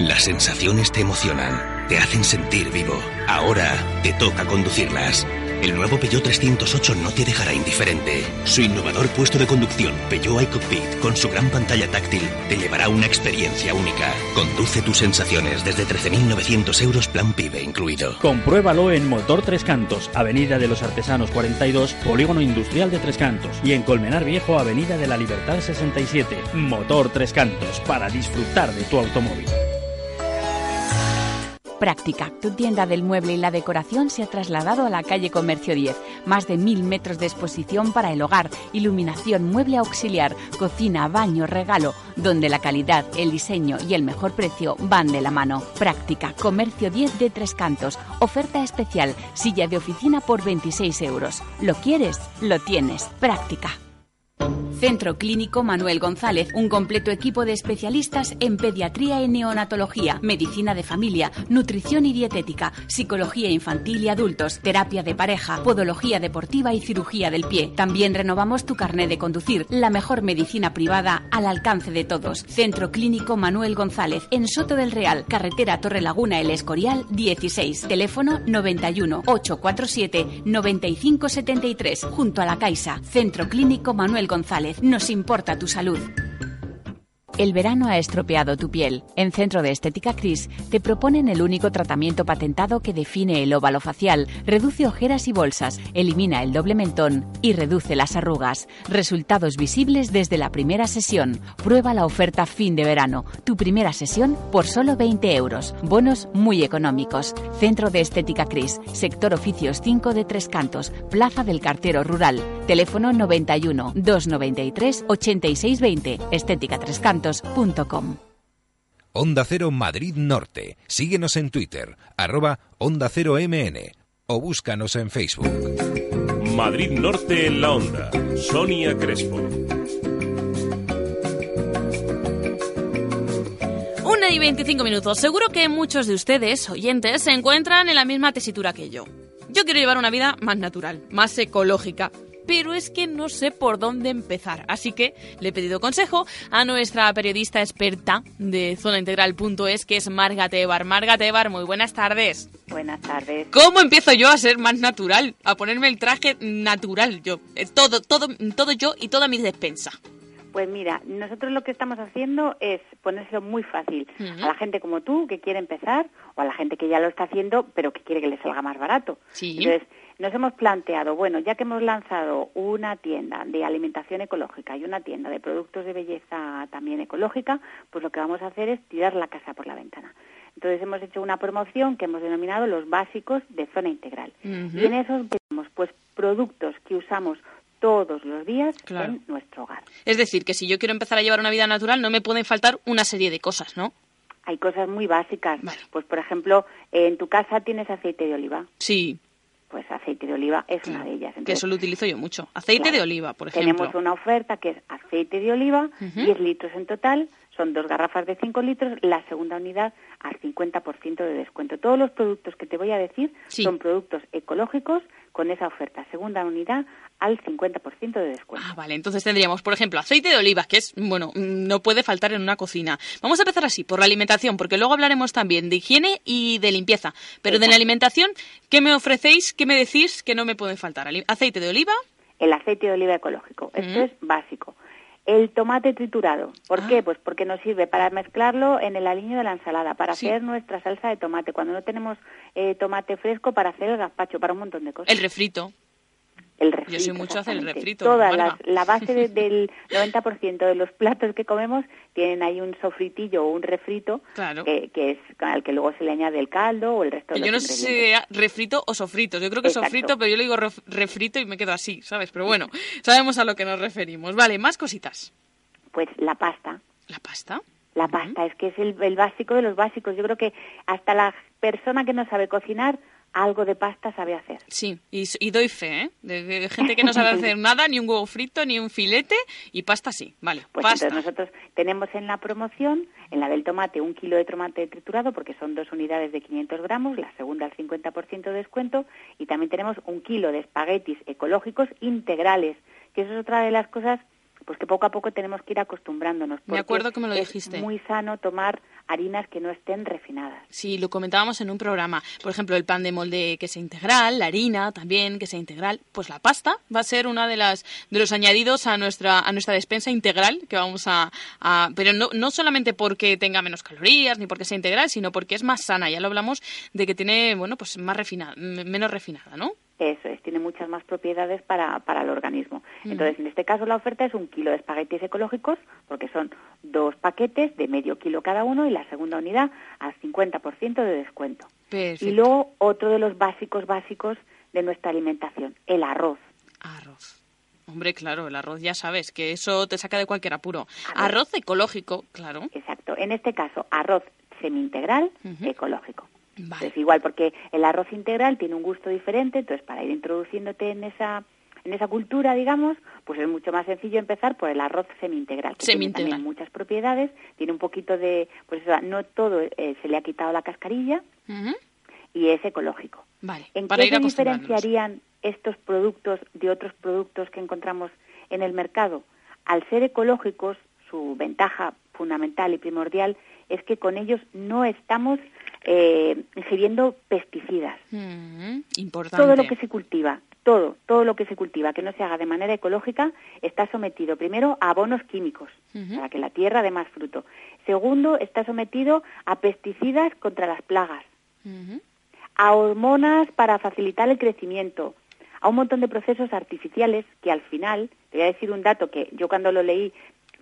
Las sensaciones te emocionan, te hacen sentir vivo. Ahora te toca conducirlas. El nuevo Peugeot 308 no te dejará indiferente. Su innovador puesto de conducción, Peugeot iCockpit, con su gran pantalla táctil, te llevará una experiencia única. Conduce tus sensaciones desde 13.900 euros plan PIBE incluido. Compruébalo en Motor Tres Cantos, Avenida de los Artesanos 42, Polígono Industrial de Tres Cantos. Y en Colmenar Viejo, Avenida de la Libertad 67. Motor Tres Cantos, para disfrutar de tu automóvil. Práctica, tu tienda del mueble y la decoración se ha trasladado a la calle Comercio 10. Más de mil metros de exposición para el hogar, iluminación, mueble auxiliar, cocina, baño, regalo, donde la calidad, el diseño y el mejor precio van de la mano. Práctica, Comercio 10 de Tres Cantos. Oferta especial, silla de oficina por 26 euros. ¿Lo quieres? Lo tienes. Práctica. Centro Clínico Manuel González, un completo equipo de especialistas en pediatría y neonatología, medicina de familia, nutrición y dietética, psicología infantil y adultos, terapia de pareja, podología deportiva y cirugía del pie. También renovamos tu carnet de conducir, la mejor medicina privada al alcance de todos. Centro Clínico Manuel González, en Soto del Real, carretera Torre Laguna El Escorial 16, teléfono 91 847 9573, junto a la Caixa. Centro Clínico Manuel González, nos importa tu salud. El verano ha estropeado tu piel. En Centro de Estética Cris te proponen el único tratamiento patentado que define el óvalo facial, reduce ojeras y bolsas, elimina el doble mentón y reduce las arrugas. Resultados visibles desde la primera sesión. Prueba la oferta fin de verano. Tu primera sesión por solo 20 euros. Bonos muy económicos. Centro de Estética Cris, sector oficios 5 de Tres Cantos, Plaza del Cartero Rural. Teléfono 91 293 8620. Estética Tres Cantos. Onda Cero Madrid Norte. Síguenos en Twitter, arroba Onda Cero MN o búscanos en Facebook. Madrid Norte en la Onda. Sonia Crespo. Una y 25 minutos. Seguro que muchos de ustedes, oyentes, se encuentran en la misma tesitura que yo. Yo quiero llevar una vida más natural, más ecológica, pero es que no sé por dónde empezar. Así que le he pedido consejo a nuestra periodista experta de zonaintegral.es, que es Marga Tebar. Marga Tebar, muy buenas tardes. Buenas tardes. ¿Cómo empiezo yo a ser más natural? A ponerme el traje natural yo. Eh, Todo, todo, todo yo y toda mi despensa. Pues mira, nosotros lo que estamos haciendo es ponérselo muy fácil a la gente como tú que quiere empezar o a la gente que ya lo está haciendo pero que quiere que le salga más barato. Sí. Entonces, nos hemos planteado, bueno, ya que hemos lanzado una tienda de alimentación ecológica y una tienda de productos de belleza también ecológica, pues lo que vamos a hacer es tirar la casa por la ventana. Entonces hemos hecho una promoción que hemos denominado los básicos de zona integral. Y en esos tenemos pues productos que usamos todos los días Claro. en nuestro hogar. Es decir, que si yo quiero empezar a llevar una vida natural, no me pueden faltar una serie de cosas, ¿no? Hay cosas muy básicas. Pues, por ejemplo, en tu casa tienes aceite de oliva. Sí. Pues aceite de oliva es una de ellas. Que eso lo utilizo yo mucho. Aceite Claro. de oliva, por ejemplo. Tenemos una oferta que es aceite de oliva, Ujú. 10 litros en total, son dos garrafas de 5 litros, la segunda unidad al 50% de descuento. Todos los productos que te voy a decir Sí. son productos ecológicos con esa oferta, segunda unidad al 50% de descuento. Ah, vale, entonces tendríamos, por ejemplo, aceite de oliva, que es, bueno, mm, no puede faltar en una cocina. Vamos a empezar así, por la alimentación, porque luego hablaremos también de higiene y de limpieza. Pero de la alimentación, ¿qué me ofrecéis? ¿Qué me decís que no me pueden faltar? Aceite de oliva, El aceite de oliva ecológico, esto Ujú. es básico. El tomate triturado, ¿por Ah. qué? Pues porque nos sirve para mezclarlo en el aliño de la ensalada, para Sí. hacer nuestra salsa de tomate, cuando no tenemos eh, tomate fresco, para hacer el gazpacho, para un montón de cosas. el refrito. El refrito. Yo soy mucho hacer el refrito. Todas Marga. las, la base de- (laughs) del 90% de los platos que comemos tienen ahí un sofritillo o un refrito Claro. que, que es al que luego se le añade el caldo o el resto de Yo no sé si sea refrito o sofrito. Yo creo que Exacto. sofrito, pero yo le digo ref- refrito y me quedo así, ¿sabes? Pero bueno, (laughs) sabemos a lo que nos referimos. Vale, más cositas. Pues la pasta. ¿La pasta? La pasta, es que es el, el básico de los básicos. Yo creo que hasta la persona que no sabe cocinar, algo de pasta sabe hacer. Sí, y, doy fe, ¿eh? De, de gente que no sabe hacer (laughs) nada, ni un huevo frito, ni un filete, y pasta sí. Vale, Pues pasta. entonces nosotros tenemos en la promoción, en la del tomate, un kilo de tomate triturado, porque son dos unidades de 500 gramos, la segunda al 50% de descuento, y también tenemos un kilo de espaguetis ecológicos integrales, que eso es otra de las cosas pues que poco a poco tenemos que ir acostumbrándonos. Me acuerdo que me lo es dijiste. muy sano tomar harinas que no estén refinadas. Sí, lo comentábamos en un programa. Por ejemplo, el pan de molde que sea integral, la harina también que sea integral. Pues la pasta va a ser una de las de los añadidos a nuestra a nuestra despensa integral que vamos a, a- pero no no solamente porque tenga menos calorías ni porque sea integral, sino porque es más sana. Ya lo hablamos de que tiene bueno pues más refinada, menos refinada, ¿no? Eso es, tiene muchas más propiedades para, para el organismo. Mm. Entonces, en este caso la oferta es un kilo de espaguetis ecológicos, porque son dos paquetes de medio kilo cada uno y la segunda unidad al 50% de descuento. Perfecto. Y luego otro de los básicos básicos de nuestra alimentación, el arroz. Arroz. Hombre, claro, el arroz ya sabes que eso te saca de cualquier apuro. Arroz ecológico, claro. Exacto. En este caso, arroz semi-integral ecológico. Es igual porque el arroz integral tiene un gusto diferente, entonces para ir introduciéndote en esa en esa cultura, digamos, pues es mucho más sencillo empezar por el arroz semi-integral, que tiene también muchas propiedades, tiene un poquito de, pues eso, no todo eh, se le ha quitado la cascarilla y es ecológico. Vale, ¿En para qué ir se diferenciarían estos productos de otros productos que encontramos en el mercado? Al ser ecológicos, su ventaja fundamental y primordial es que con ellos no estamos eh, ingiriendo pesticidas. Mm, importante. Todo lo que se cultiva, todo, todo lo que se cultiva que no se haga de manera ecológica está sometido primero a abonos químicos para que la tierra dé más fruto. Segundo, está sometido a pesticidas contra las plagas a hormonas para facilitar el crecimiento, a un montón de procesos artificiales que al final, te voy a decir un dato que yo cuando lo leí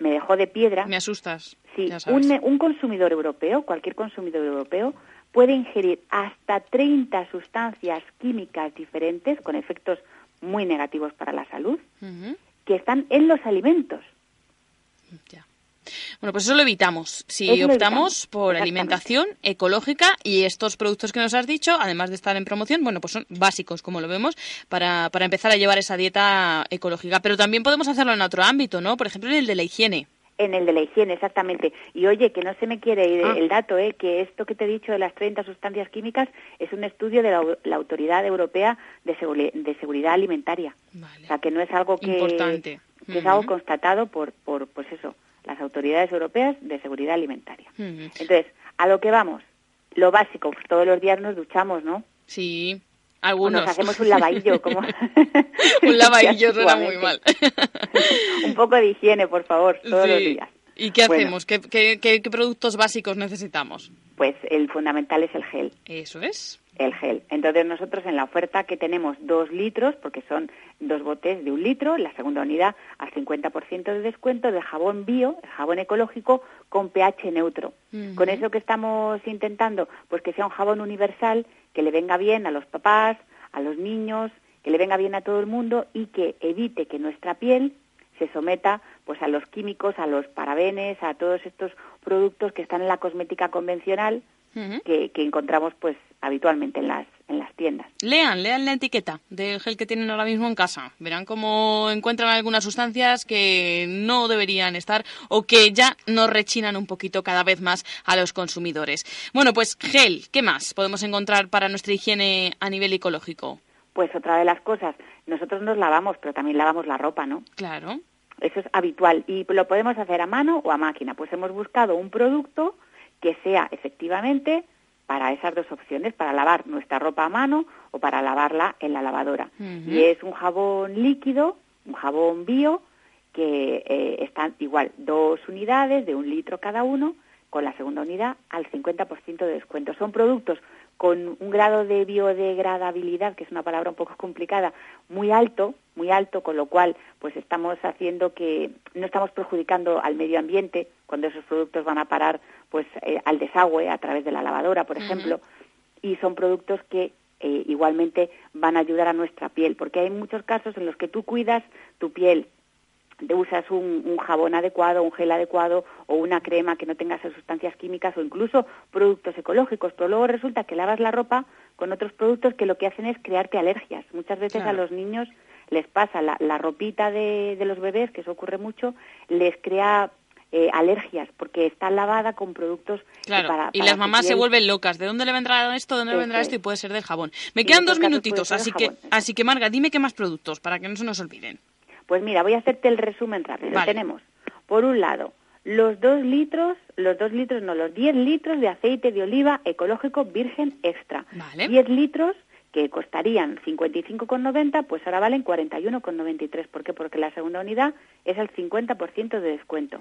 me dejó de piedra. Me asustas. Sí, ya un, un consumidor europeo, cualquier consumidor europeo, puede ingerir hasta 30 sustancias químicas diferentes con efectos muy negativos para la salud que están en los alimentos. Bueno, pues eso lo evitamos. Si Eso optamos por alimentación ecológica y estos productos que nos has dicho, además de estar en promoción, bueno, pues son básicos, como lo vemos, para, para empezar a llevar esa dieta ecológica. Pero también podemos hacerlo en otro ámbito, ¿no? Por ejemplo, en el de la higiene. En el de la higiene, exactamente. Y oye, que no se me quiere ir Ah. el dato, ¿eh? que esto que te he dicho de las 30 sustancias químicas es un estudio de la, la Autoridad Europea de, Seguri- de Seguridad Alimentaria. O sea, que no es algo que, Importante. que es algo constatado por, por, pues eso, las autoridades europeas de seguridad alimentaria. Entonces, a lo que vamos, lo básico, pues todos los días nos duchamos, ¿no? Sí, O algunos. nos hacemos un lavadillo, (laughs) como Un lavadillo (laughs) suena muy mal. (laughs) un poco de higiene, por favor, todos Sí. los días. ¿Y qué Bueno. hacemos? ¿Qué, qué, qué- qué productos básicos necesitamos? Pues el fundamental es el gel. Eso es. El gel. Entonces nosotros en la oferta que tenemos dos litros, porque son dos botes de un litro, la segunda unidad al 50% de descuento de jabón bio, el jabón ecológico con pH neutro. Con eso que estamos intentando, pues que sea un jabón universal, que le venga bien a los papás, a los niños, que le venga bien a todo el mundo y que evite que nuestra piel se someta pues a los químicos, a los parabenes, a todos estos productos que están en la cosmética convencional Que, que encontramos pues habitualmente en las en las tiendas. Lean, lean la etiqueta del gel que tienen ahora mismo en casa. Verán cómo encuentran algunas sustancias que no deberían estar o que ya nos rechinan un poquito cada vez más a los consumidores. Bueno, pues gel, ¿qué más podemos encontrar para nuestra higiene a nivel ecológico? Pues otra de las cosas, nosotros nos lavamos, pero también lavamos la ropa, ¿no? Claro. Eso es habitual y lo podemos hacer a mano o a máquina. Pues hemos buscado un producto que sea efectivamente para esas dos opciones, para lavar nuestra ropa a mano o para lavarla en la lavadora. Y es un jabón líquido, un jabón bio, que eh, están igual dos unidades de un litro cada uno, con la segunda unidad al 50% de descuento. Son productos con un grado de biodegradabilidad, que es una palabra un poco complicada, muy alto, muy alto, con lo cual pues estamos haciendo que no estamos perjudicando al medio ambiente cuando esos productos van a parar pues eh, al desagüe a través de la lavadora, por ejemplo, y son productos que eh, igualmente van a ayudar a nuestra piel, porque hay muchos casos en los que tú cuidas tu piel, te usas un, un jabón adecuado, un gel adecuado o una crema que no tenga esas sustancias químicas o incluso productos ecológicos, pero luego resulta que lavas la ropa con otros productos que lo que hacen es crearte alergias. Muchas veces Claro. a los niños les pasa la, la ropita de, de los bebés, que eso ocurre mucho, les crea eh, alergias porque está lavada con productos Claro, para- y para las mamás se vuelven locas. ¿De dónde le vendrá esto? ¿De dónde le vendrá esto? es. Y puede ser del jabón. Me quedan dos casos minutitos, así que, así que Marga, dime qué más productos para que no se nos olviden. Pues mira, voy a hacerte el resumen rápido. Vale. Tenemos, por un lado, los dos litros, los dos litros, no, los 10 litros de aceite de oliva ecológico virgen extra. Vale. 10 litros que costarían 55,90, pues ahora valen 41,93. ¿Por qué? Porque la segunda unidad es al 50% de descuento.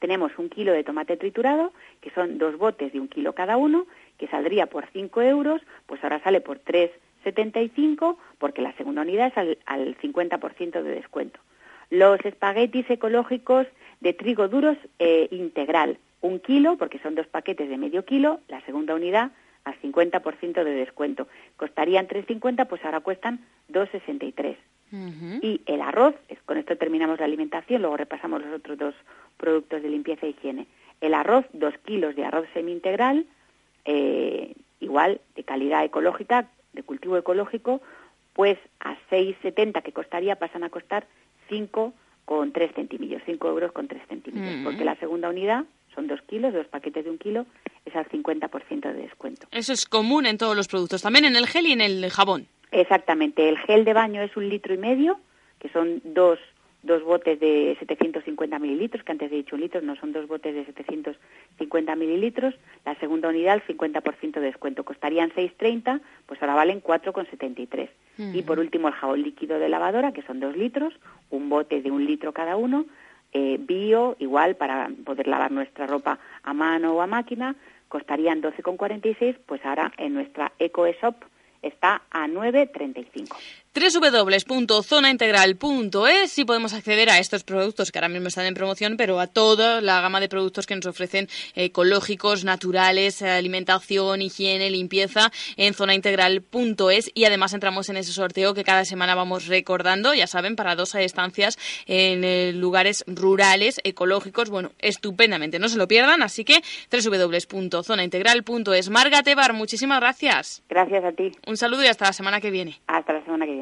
Tenemos un kilo de tomate triturado, que son dos botes de un kilo cada uno, que saldría por 5 euros, pues ahora sale por 3,75, porque la segunda unidad es al, al 50% de descuento. Los espaguetis ecológicos de trigo duros eh, integral, un kilo, porque son dos paquetes de medio kilo, la segunda unidad al 50% de descuento. Costarían 3,50, pues ahora cuestan 2,63. Ujú. Y el arroz, con esto terminamos la alimentación, luego repasamos los otros dos productos de limpieza e higiene. El arroz, dos kilos de arroz semi-integral, eh, igual de calidad ecológica, cultivo ecológico, pues a 6,70 que costaría pasan a costar 5 con 3 centimillos, 5 euros con 3 centimillos, Mm. porque la segunda unidad son dos kilos, dos paquetes de un kilo, es al 50% de descuento. Eso es común en todos los productos, también en el gel y en el jabón. Exactamente. El gel de baño es un litro y medio, que son dos, dos botes de 750 mililitros, que antes he dicho un litro, no son dos botes de 750 mililitros. La segunda unidad, al 50% de descuento. Costarían 6,30, pues ahora valen 4,73. Y por último, el jabón líquido de lavadora, que son dos litros, un bote de un litro cada uno, eh, bio, igual para poder lavar nuestra ropa a mano o a máquina, costarían 12,46, pues ahora en nuestra EcoShop está a 9,35. www.zonaintegral.es y podemos acceder a estos productos que ahora mismo están en promoción, pero a toda la gama de productos que nos ofrecen ecológicos, naturales, alimentación, higiene, limpieza en zonaintegral.es y además entramos en ese sorteo que cada semana vamos recordando, ya saben, para dos estancias en eh, lugares rurales, ecológicos, bueno, estupendamente, no se lo pierdan, así que www.zonaintegral.es. Marga Tebar, muchísimas gracias. Gracias a ti. Un saludo y hasta la semana que viene. Hasta la semana que viene.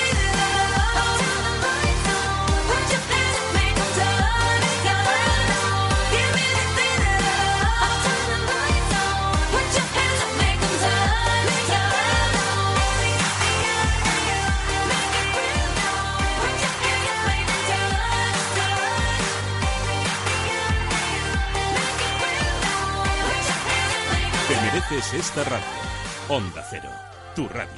Mereces esta radio. Onda Cero, tu radio.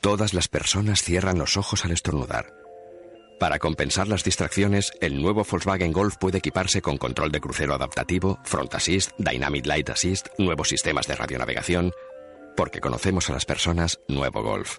Todas las personas cierran los ojos al estornudar. Para compensar las distracciones, el nuevo Volkswagen Golf puede equiparse con control de crucero adaptativo, Front Assist, Dynamic Light Assist, nuevos sistemas de radionavegación. Porque conocemos a las personas, nuevo Golf.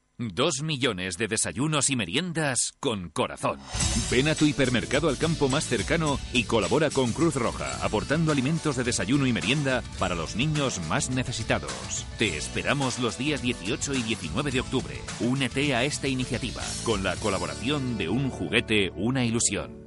Dos millones de desayunos y meriendas con corazón. Ven a tu hipermercado al campo más cercano y colabora con Cruz Roja, aportando alimentos de desayuno y merienda para los niños más necesitados. Te esperamos los días 18 y 19 de octubre. Únete a esta iniciativa con la colaboración de Un Juguete, una ilusión.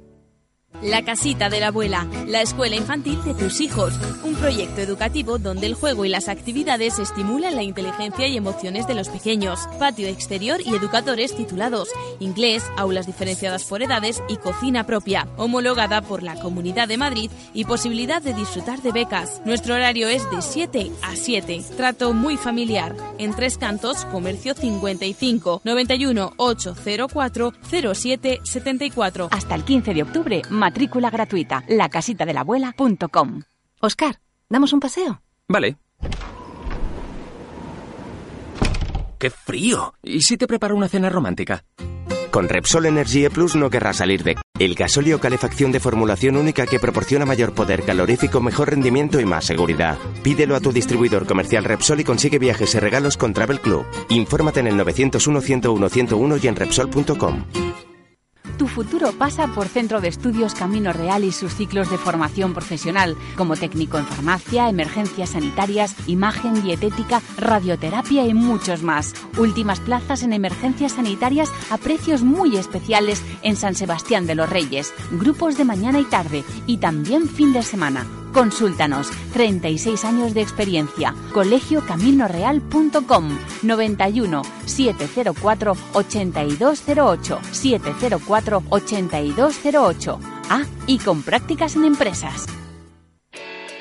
La casita de la abuela, la escuela infantil de tus hijos, un proyecto educativo donde el juego y las actividades estimulan la inteligencia y emociones de los pequeños, patio exterior y educadores titulados, inglés, aulas diferenciadas por edades y cocina propia, homologada por la Comunidad de Madrid y posibilidad de disfrutar de becas. Nuestro horario es de 7 a 7, trato muy familiar, en tres cantos, comercio 55 91 804 07 74. Hasta el 15 de octubre, matrícula gratuita. lacasitadelabuela.com. Oscar, ¿damos un paseo? Vale. ¡Qué frío! ¿Y si te preparo una cena romántica? Con Repsol Energy E Plus no querrás salir de... El gasóleo calefacción de formulación única que proporciona mayor poder calorífico, mejor rendimiento y más seguridad. Pídelo a tu distribuidor comercial Repsol y consigue viajes y regalos con Travel Club. Infórmate en el 901 101 101 y en Repsol.com. Tu futuro pasa por Centro de Estudios Camino Real y sus ciclos de formación profesional, como técnico en farmacia, emergencias sanitarias, imagen, dietética, radioterapia y muchos más. Últimas plazas en emergencias sanitarias a precios muy especiales en San Sebastián de los Reyes, grupos de mañana y tarde y también fin de semana. Consúltanos. 36 años de experiencia. colegiocaminoreal.com 91 704 8208 704 8208. Ah, y con prácticas en empresas.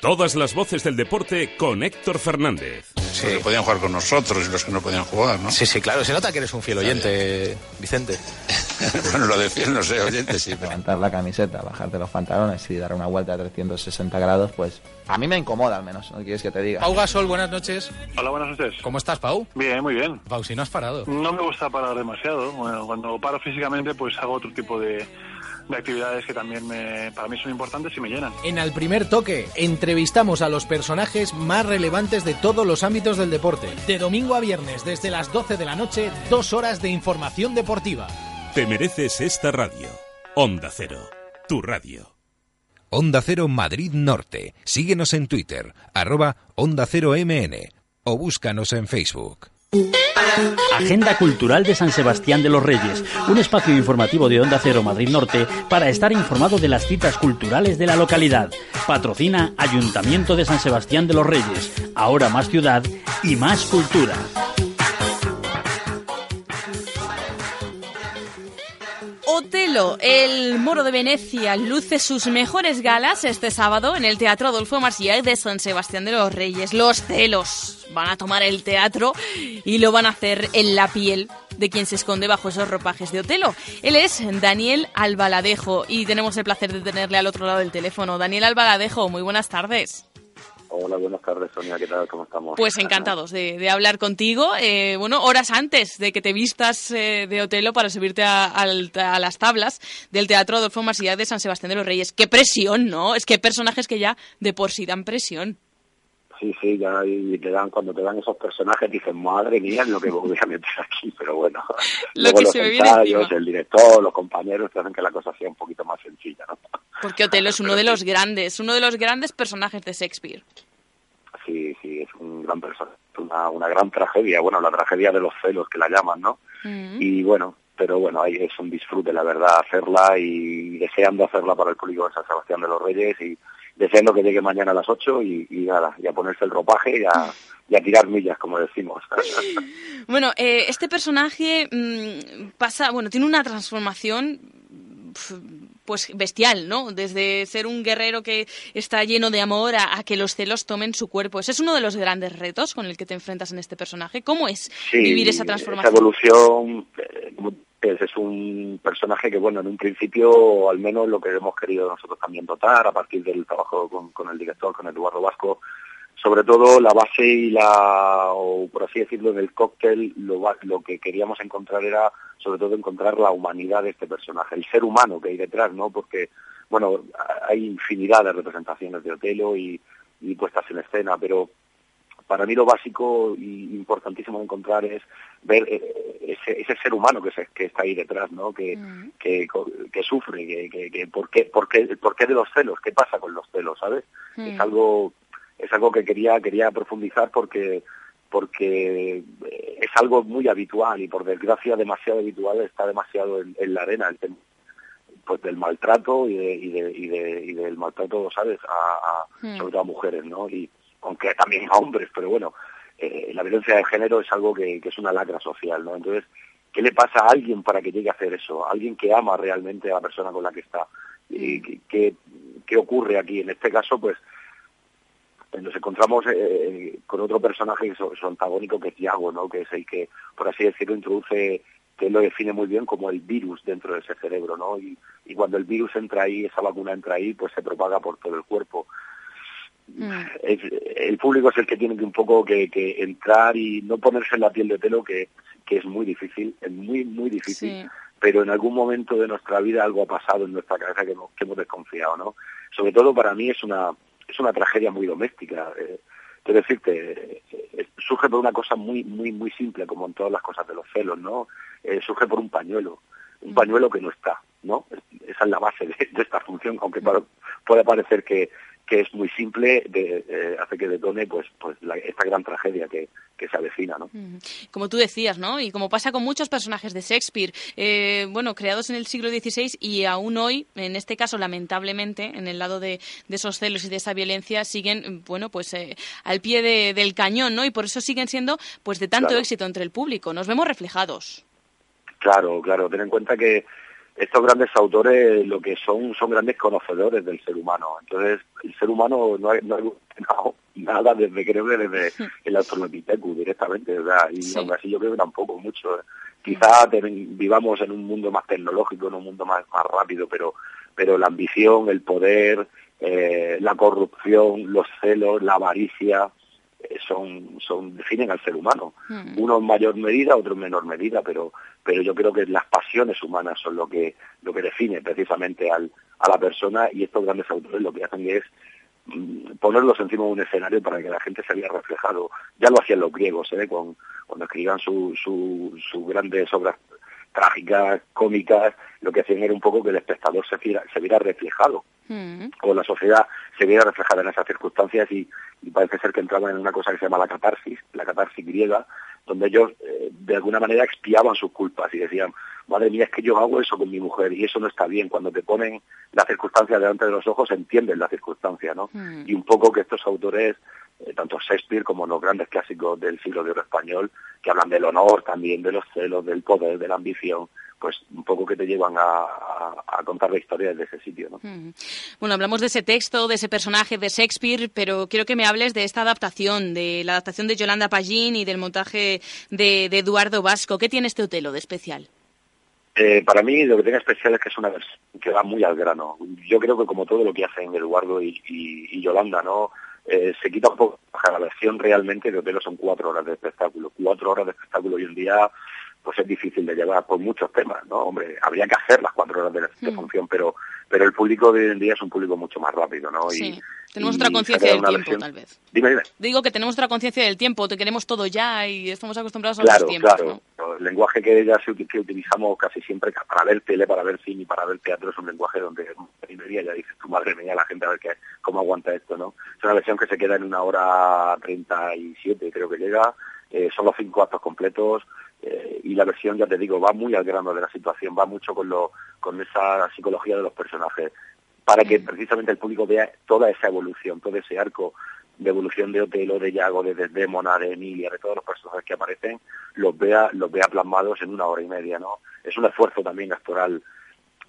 Todas las voces del deporte con Héctor Fernández. Sí. Los que podían jugar con nosotros y los que no podían jugar, ¿no? Sí, sí, claro. Se nota que eres un fiel oyente, Vicente. (laughs) bueno, lo de fiel no sé, oyente sí. Pero... Levantar la camiseta, bajarte los pantalones y dar una vuelta a 360 grados, pues a mí me incomoda al menos, ¿no quieres que te diga? Pau Gasol, buenas noches. Hola, buenas noches. ¿Cómo estás, Pau? Bien, muy bien. Pau, si no has parado. No me gusta parar demasiado. Bueno, cuando paro físicamente, pues hago otro tipo de de actividades que también me, para mí son importantes y me llenan. En Al Primer Toque entrevistamos a los personajes más relevantes de todos los ámbitos del deporte. De domingo a viernes, desde las 12 de la noche, dos horas de información deportiva. Te mereces esta radio. Onda Cero, tu radio. Onda Cero Madrid Norte. Síguenos en Twitter, arroba Onda Cero MN o búscanos en Facebook. Agenda Cultural de San Sebastián de los Reyes, un espacio informativo de Onda Cero Madrid Norte para estar informado de las citas culturales de la localidad. Patrocina Ayuntamiento de San Sebastián de los Reyes, ahora más ciudad y más cultura. El moro de Venecia, luce sus mejores galas este sábado en el Teatro Adolfo Marsillac de San Sebastián de los Reyes. Los celos van a tomar el teatro y lo van a hacer en la piel de quien se esconde bajo esos ropajes de Otelo. Él es Daniel Albaladejo y tenemos el placer de tenerle al otro lado del teléfono. Daniel Albaladejo, muy buenas tardes. Hola, buenas tardes, Sonia. ¿Qué tal? ¿Cómo estamos? Pues encantados de, de hablar contigo. Eh, bueno, horas antes de que te vistas eh, de Otelo para subirte a, a, a, las tablas del Teatro Adolfo Marsillac de San Sebastián de los Reyes. ¡Qué presión, ¿no? Es que hay personajes que ya de por sí dan presión. Sí, sí, ya y te dan, cuando te dan esos personajes dices, madre mía, lo que voy a meter aquí, pero bueno. (laughs) lo que los se ensayos, el director, los compañeros te hacen que la cosa sea un poquito más sencilla, ¿no? Porque Otelo es (laughs) uno de los grandes, uno de los grandes personajes de Shakespeare. Sí, sí, es un gran personaje, una, una gran tragedia, bueno, la tragedia de los celos que la llaman, ¿no? Mm. Y bueno, pero bueno, ahí es un disfrute, la verdad, hacerla y deseando hacerla para el público de San Sebastián de los Reyes y deseando que llegue mañana a las 8 y, y nada, y a ponerse el ropaje y a, y a tirar millas, como decimos. (laughs) bueno, eh, este personaje mmm, pasa, bueno, tiene una transformación pues bestial, ¿no? Desde ser un guerrero que está lleno de amor a, que los celos tomen su cuerpo. Ese es uno de los grandes retos con el que te enfrentas en este personaje. ¿Cómo es vivir esa transformación? Esa evolución eh, es un personaje que, bueno, en un principio, al menos lo que hemos querido nosotros también dotar, a partir del trabajo con, con el director, con Eduardo Vasco, sobre todo la base y la, o por así decirlo, en el cóctel, lo, lo que queríamos encontrar era sobre todo encontrar la humanidad de este personaje, el ser humano que hay detrás, ¿no? Porque, bueno, hay infinidad de representaciones de Otelo y, y puestas en escena, pero para mí lo básico y importantísimo de encontrar es ver eh, ese, ese ser humano que, se, que está ahí detrás, ¿no? Que, mm. que, que, sufre, que, que, que por, qué, por, qué, por qué de los celos, qué pasa con los celos, ¿sabes? Es algo es algo que quería quería profundizar porque porque eh, es algo muy habitual y por desgracia demasiado habitual está demasiado en, la arena el tema pues del maltrato y, de, y, de, y, de, y del maltrato sabes a, hmm. sobre todo a mujeres no y aunque también a hombres pero bueno eh, la violencia de género es algo que, que, es una lacra social no entonces qué le pasa a alguien para que llegue a hacer eso alguien que ama realmente a la persona con la que está y hmm. qué, qué ocurre aquí en este caso pues nos encontramos eh, con otro personaje que es, antagónico que es Tiago, ¿no? que es el que, por así decirlo, introduce, que lo define muy bien como el virus dentro de ese cerebro, ¿no? Y, y cuando el virus entra ahí, esa vacuna entra ahí, pues se propaga por todo el cuerpo. Mm. el público es el que tiene que un poco que, que, entrar y no ponerse en la piel de pelo, que, que es muy difícil, es muy, muy difícil. Pero en algún momento de nuestra vida algo ha pasado en nuestra cabeza que, que hemos desconfiado, ¿no? Sobre todo para mí es una es una tragedia muy doméstica. Eh, quiero decirte, eh, surge por una cosa muy, muy, muy simple, como en todas las cosas de los celos, ¿no? Eh, surge por un pañuelo, un mm. pañuelo que no está, ¿no? Esa es la base de, esta función, aunque puede parecer que, que es muy simple, de, eh, hace que detone pues, pues esta gran tragedia que, que se avecina. ¿no? Como tú decías, ¿no? y como pasa con muchos personajes de Shakespeare, eh, bueno, creados en el siglo XVI y aún hoy, en este caso lamentablemente, en el lado de, de esos celos y de esa violencia, siguen bueno, pues eh, al pie del cañón ¿no? y por eso siguen siendo pues de tanto éxito entre el público. Nos vemos reflejados. Claro, claro. Ten en cuenta que estos grandes autores lo que son son grandes conocedores del ser humano. Entonces, el ser humano no ha, no (laughs) nada desde, creo que desde (laughs) el Australopithecus directamente, ¿verdad? Y aún así yo creo que tampoco mucho. Quizá vivamos en un mundo más tecnológico, en un mundo más, más rápido, pero, pero la ambición, el poder, eh, la corrupción, los celos, la avaricia, eh, son, son definen al ser humano. Uno en mayor medida, otro en menor medida, pero pero yo creo que las pasiones humanas son lo que lo que define precisamente al, a la persona y estos grandes autores lo que hacen es mm, ponerlos encima de un escenario para que la gente se vea reflejado. Ya lo hacían los griegos, ¿eh? cuando, cuando escribían sus su, su grandes obras trágicas, cómicas, lo que hacían era un poco que el espectador se viera, se viera reflejado, mm. o la sociedad se viera reflejada en esas circunstancias y, y, parece ser que entraban en una cosa que se llama la catarsis, la catarsis griega, donde ellos eh, de alguna manera expiaban sus culpas y decían, madre mía, es que yo hago eso con mi mujer y eso no está bien. Cuando te ponen la circunstancia delante de los ojos, entienden la circunstancia, ¿no? Mm. Y un poco que estos autores, eh, tanto Shakespeare como los grandes clásicos del siglo de oro español, que hablan del honor también, de los celos, del poder, de la ambición, pues un poco que te llevan a, contar la historia de ese sitio. ¿no? Bueno, hablamos de ese texto, de ese personaje de Shakespeare, pero quiero que me hables de esta adaptación, de la adaptación de Yolanda Pagín y del montaje de, Eduardo Vasco. ¿Qué tiene este Otelo de especial? Eh, para mí lo que tiene especial es que es una versión que va muy al grano. Yo creo que como todo lo que hacen Eduardo y, Yolanda, ¿no? Eh, se quita un poco la versión realmente de Otelo son cuatro horas de espectáculo. Cuatro horas de espectáculo hoy en día pues es difícil de llevar por muchos temas, ¿no? Hombre, habría que hacer las cuatro horas de, mm. función, pero pero el público de hoy en día es un público mucho más rápido, ¿no? Sí. tenemos otra conciencia del tiempo, tal vez. Dime, dime. Digo que tenemos otra conciencia del tiempo, te queremos todo ya y estamos acostumbrados a los tiempos, Claro. El lenguaje que ya se, que utilizamos casi siempre para ver tele, para ver cine y para ver teatro es un lenguaje donde ya dices, tu madre mía, la gente a ver qué, cómo aguanta esto, ¿no? Es una versión que se queda en una hora treinta y siete, creo que llega, eh, son los cinco actos completos, eh, y la versión, ya te digo, va muy al grano de la situación, va mucho con, lo, con esa psicología de los personajes, para que precisamente el público vea toda esa evolución, todo ese arco de evolución de Otelo, de Yago, de Desdémona, de Emilia, de todos los personajes que aparecen, los vea, los vea plasmados en una hora y media, ¿no? Es un esfuerzo también actoral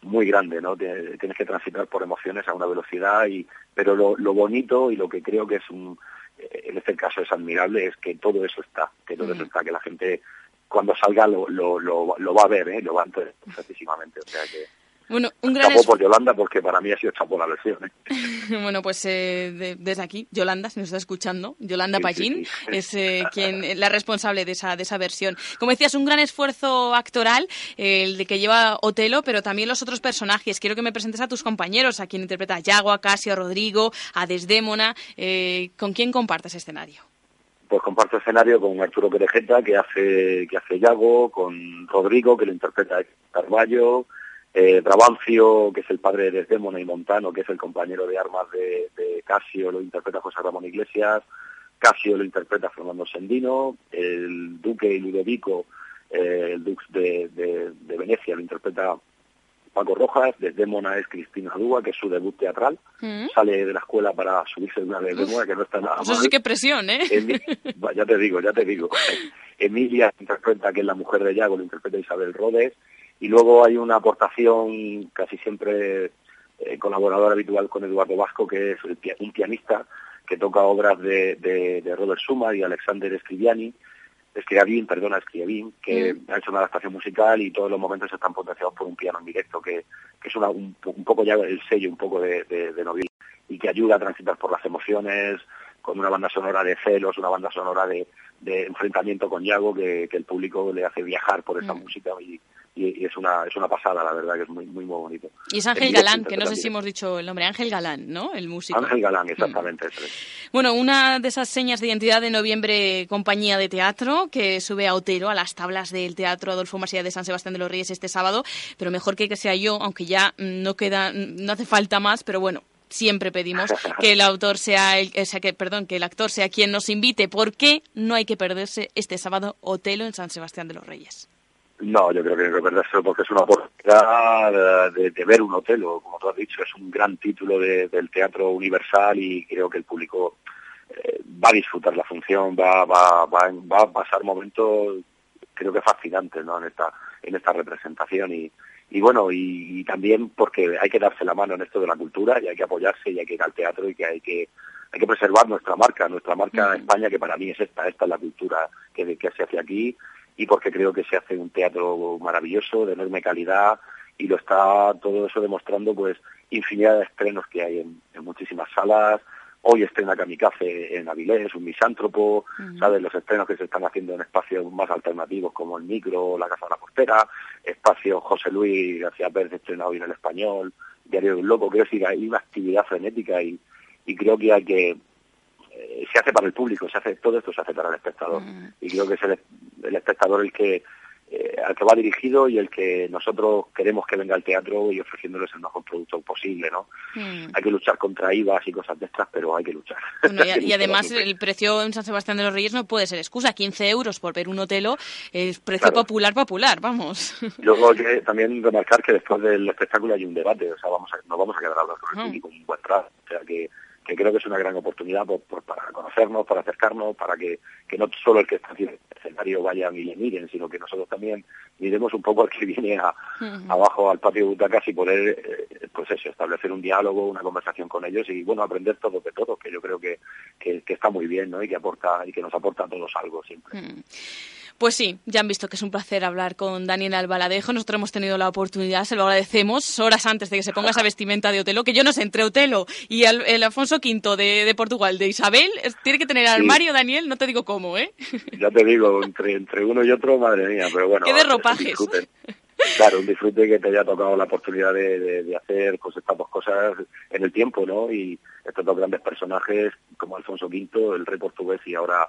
muy grande, ¿no? Tienes que transitar por emociones a una velocidad y, pero lo, lo bonito y lo que creo que es un, en este caso es admirable es que todo eso está, que todo eso está, que la gente cuando salga lo, lo, lo, lo va a ver, ¿eh? lo va a entender perfectísimamente, o sea que bueno, un gran Chapó por Yolanda porque para mí ha sido chapó la versión. ¿eh? (laughs) bueno, pues eh, desde aquí, Yolanda, si nos está escuchando, Yolanda Sí, Pallín sí, sí. (laughs) es eh, quien la responsable de esa, de esa versión. Como decías, un gran esfuerzo actoral, eh, el de que lleva Otelo, pero también los otros personajes. Quiero que me presentes a tus compañeros, a quien interpreta a Yago, a Casio, a Rodrigo, a Desdémona. Eh, ¿Con quién compartes escenario? Pues comparto escenario con Arturo Perejeta, que hace, que hace Yago, con Rodrigo, que lo interpreta Carballo, eh, que es el padre de Desdémona y Montano, que es el compañero de armas de, Casio, lo interpreta José Ramón Iglesias, Casio lo interpreta Fernando Sendino, el duque Ludovico, eh, el dux de, de- de Venecia, lo interpreta Paco Rojas, Desdémona es Cristina Dúa, que es su debut teatral, Mm. sale de la escuela para subirse de una Desdémona, que no está nada Eso mal. sí que presión, ¿eh? Ya te digo, ya te digo. Emilia interpreta, que es la mujer de Yago, lo interpreta Isabel Rodes. Y luego hay una aportación casi siempre eh, colaborador habitual con Eduardo Vasco, que es un pianista que toca obras de, de, de Robert Schumann y Alexander Scriviani, Scriabin, perdona, Scriabin, que ha hecho una adaptación musical y todos los momentos están potenciados por un piano en directo, que, que es una- un, un poco ya el sello un poco de, de, y que ayuda a transitar por las emociones, con una banda sonora de celos, una banda sonora de, de enfrentamiento con Yago, que, que el público le hace viajar por esta Mm. música y, y- y es una es una pasada, la verdad, que es muy muy, muy bonito. Y es Ángel Galán, que no sé si hemos dicho el nombre. Ángel Galán, ¿no? El músico. Ángel Galán, exactamente. eso es. Bueno, una de esas señas de identidad de noviembre, compañía de teatro, que sube a Otero, a las tablas del Teatro Adolfo Masía de San Sebastián de los Reyes este sábado, pero mejor que que sea yo, aunque ya mm, no queda, mm, no hace falta más, pero bueno. Siempre pedimos (laughs) que el autor sea el, o sea, que, perdón, que el actor sea quien nos invite. ¿Por qué no hay que perderse este sábado Otelo en San Sebastián de los Reyes? No, yo creo que hay que perderse porque es una oportunidad de, de ver un hotel, o como tú has dicho, es un gran título de- del teatro universal y creo que el público eh, va a disfrutar la función, va, va, va, va a pasar momentos, creo que fascinantes, ¿no? En esta, en esta representación y, y bueno, y, y también porque hay que darse la mano en esto de la cultura y hay que apoyarse y hay que ir al teatro y que hay que hay que preservar nuestra marca, nuestra marca España, que para mí es esta, esta es la cultura que, que se hace aquí y porque creo que se hace un teatro maravilloso, de enorme calidad, y lo está todo eso demostrando pues infinidad de estrenos que hay en, en muchísimas salas. Hoy estrena Kamikaze en Avilés, un misántropo, ¿sabes? Los estrenos que se están haciendo en espacios más alternativos como el Micro, la Casa de la Postera, espacio José Luis García Pérez estrena hoy en el Español, Diario de un Loco, creo que hay una actividad frenética y, y creo que hay que eh, se hace para el público, se hace todo esto se hace para el espectador y creo que es el, el espectador el que eh, al que va dirigido y el que nosotros queremos que venga al teatro y ofreciéndoles el mejor producto posible, ¿no? Mm. Hay que luchar contra IVAs y cosas de estas, pero hay que luchar. Bueno, Hay y, que (laughs) y luchar además el precio en San Sebastián de los Reyes no puede ser excusa. 15 euros por ver un hotelo es precio Claro. popular, popular, vamos. Luego hay que también remarcar que después del espectáculo hay un debate, o sea, vamos a, nos vamos a quedar hablando con el Ah. público un buen rato, o sea, que, que creo que es una gran oportunidad por- por- para conocernos, para acercarnos, para que, que no solo el que está haciendo el escenario vayan y le miren, sino que nosotros también miremos un poco al que (laughs) viene a, abajo al patio de butacas y poder, eh, pues eso, establecer un diálogo, una conversación con ellos y, bueno, aprender todo de todo, que yo creo que, que, que está muy bien, ¿no? Y que aporta, y que nos aporta a todos algo siempre. Pues sí, ya han visto que es un placer hablar con Daniel Albaladejo. Nosotros hemos tenido la oportunidad, se lo agradecemos, horas antes de que se ponga esa vestimenta de Otelo, que yo no sé, entre Otelo y el, el Alfonso V de, de Portugal, de Isabel, tiene que tener armario, Daniel, no te digo cómo, ¿eh? (laughs) Ya te digo, entre, entre uno y otro, madre mía, pero bueno. Qué de es un ropajes. disfrute. Claro, un disfrute que te haya tocado la oportunidad de, de- de hacer pues estas dos cosas en el tiempo, ¿no? Y estos dos grandes personajes como Alfonso V, el rey portugués y ahora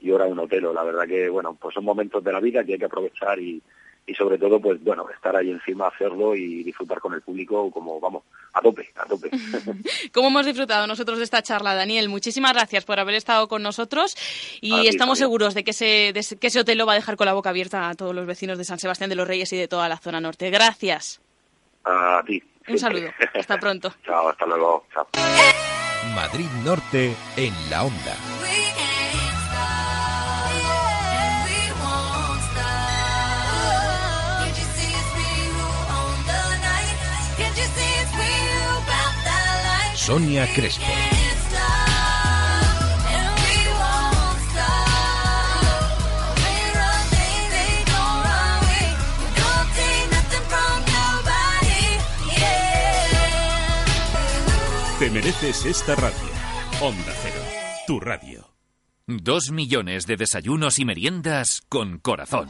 y ahora un Otelo. La verdad que, bueno, pues son momentos de la vida que hay que aprovechar y, y sobre todo, pues bueno, estar ahí encima, hacerlo y disfrutar con el público como, vamos, a tope, a tope. (laughs) ¿Cómo hemos disfrutado nosotros de esta charla, Daniel? Muchísimas gracias por haber estado con nosotros y ti, estamos seguros de que, ese, de que ese hotel lo va a dejar con la boca abierta a todos los vecinos de San Sebastián de los Reyes y de toda la zona norte. Gracias. A ti. Un saludo. Hasta pronto. (laughs) Chao, hasta luego. Chao. Madrid Norte en la onda. Sonia Crespo. Te mereces esta radio. Onda Cero, tu radio. Dos millones de desayunos y meriendas con corazón.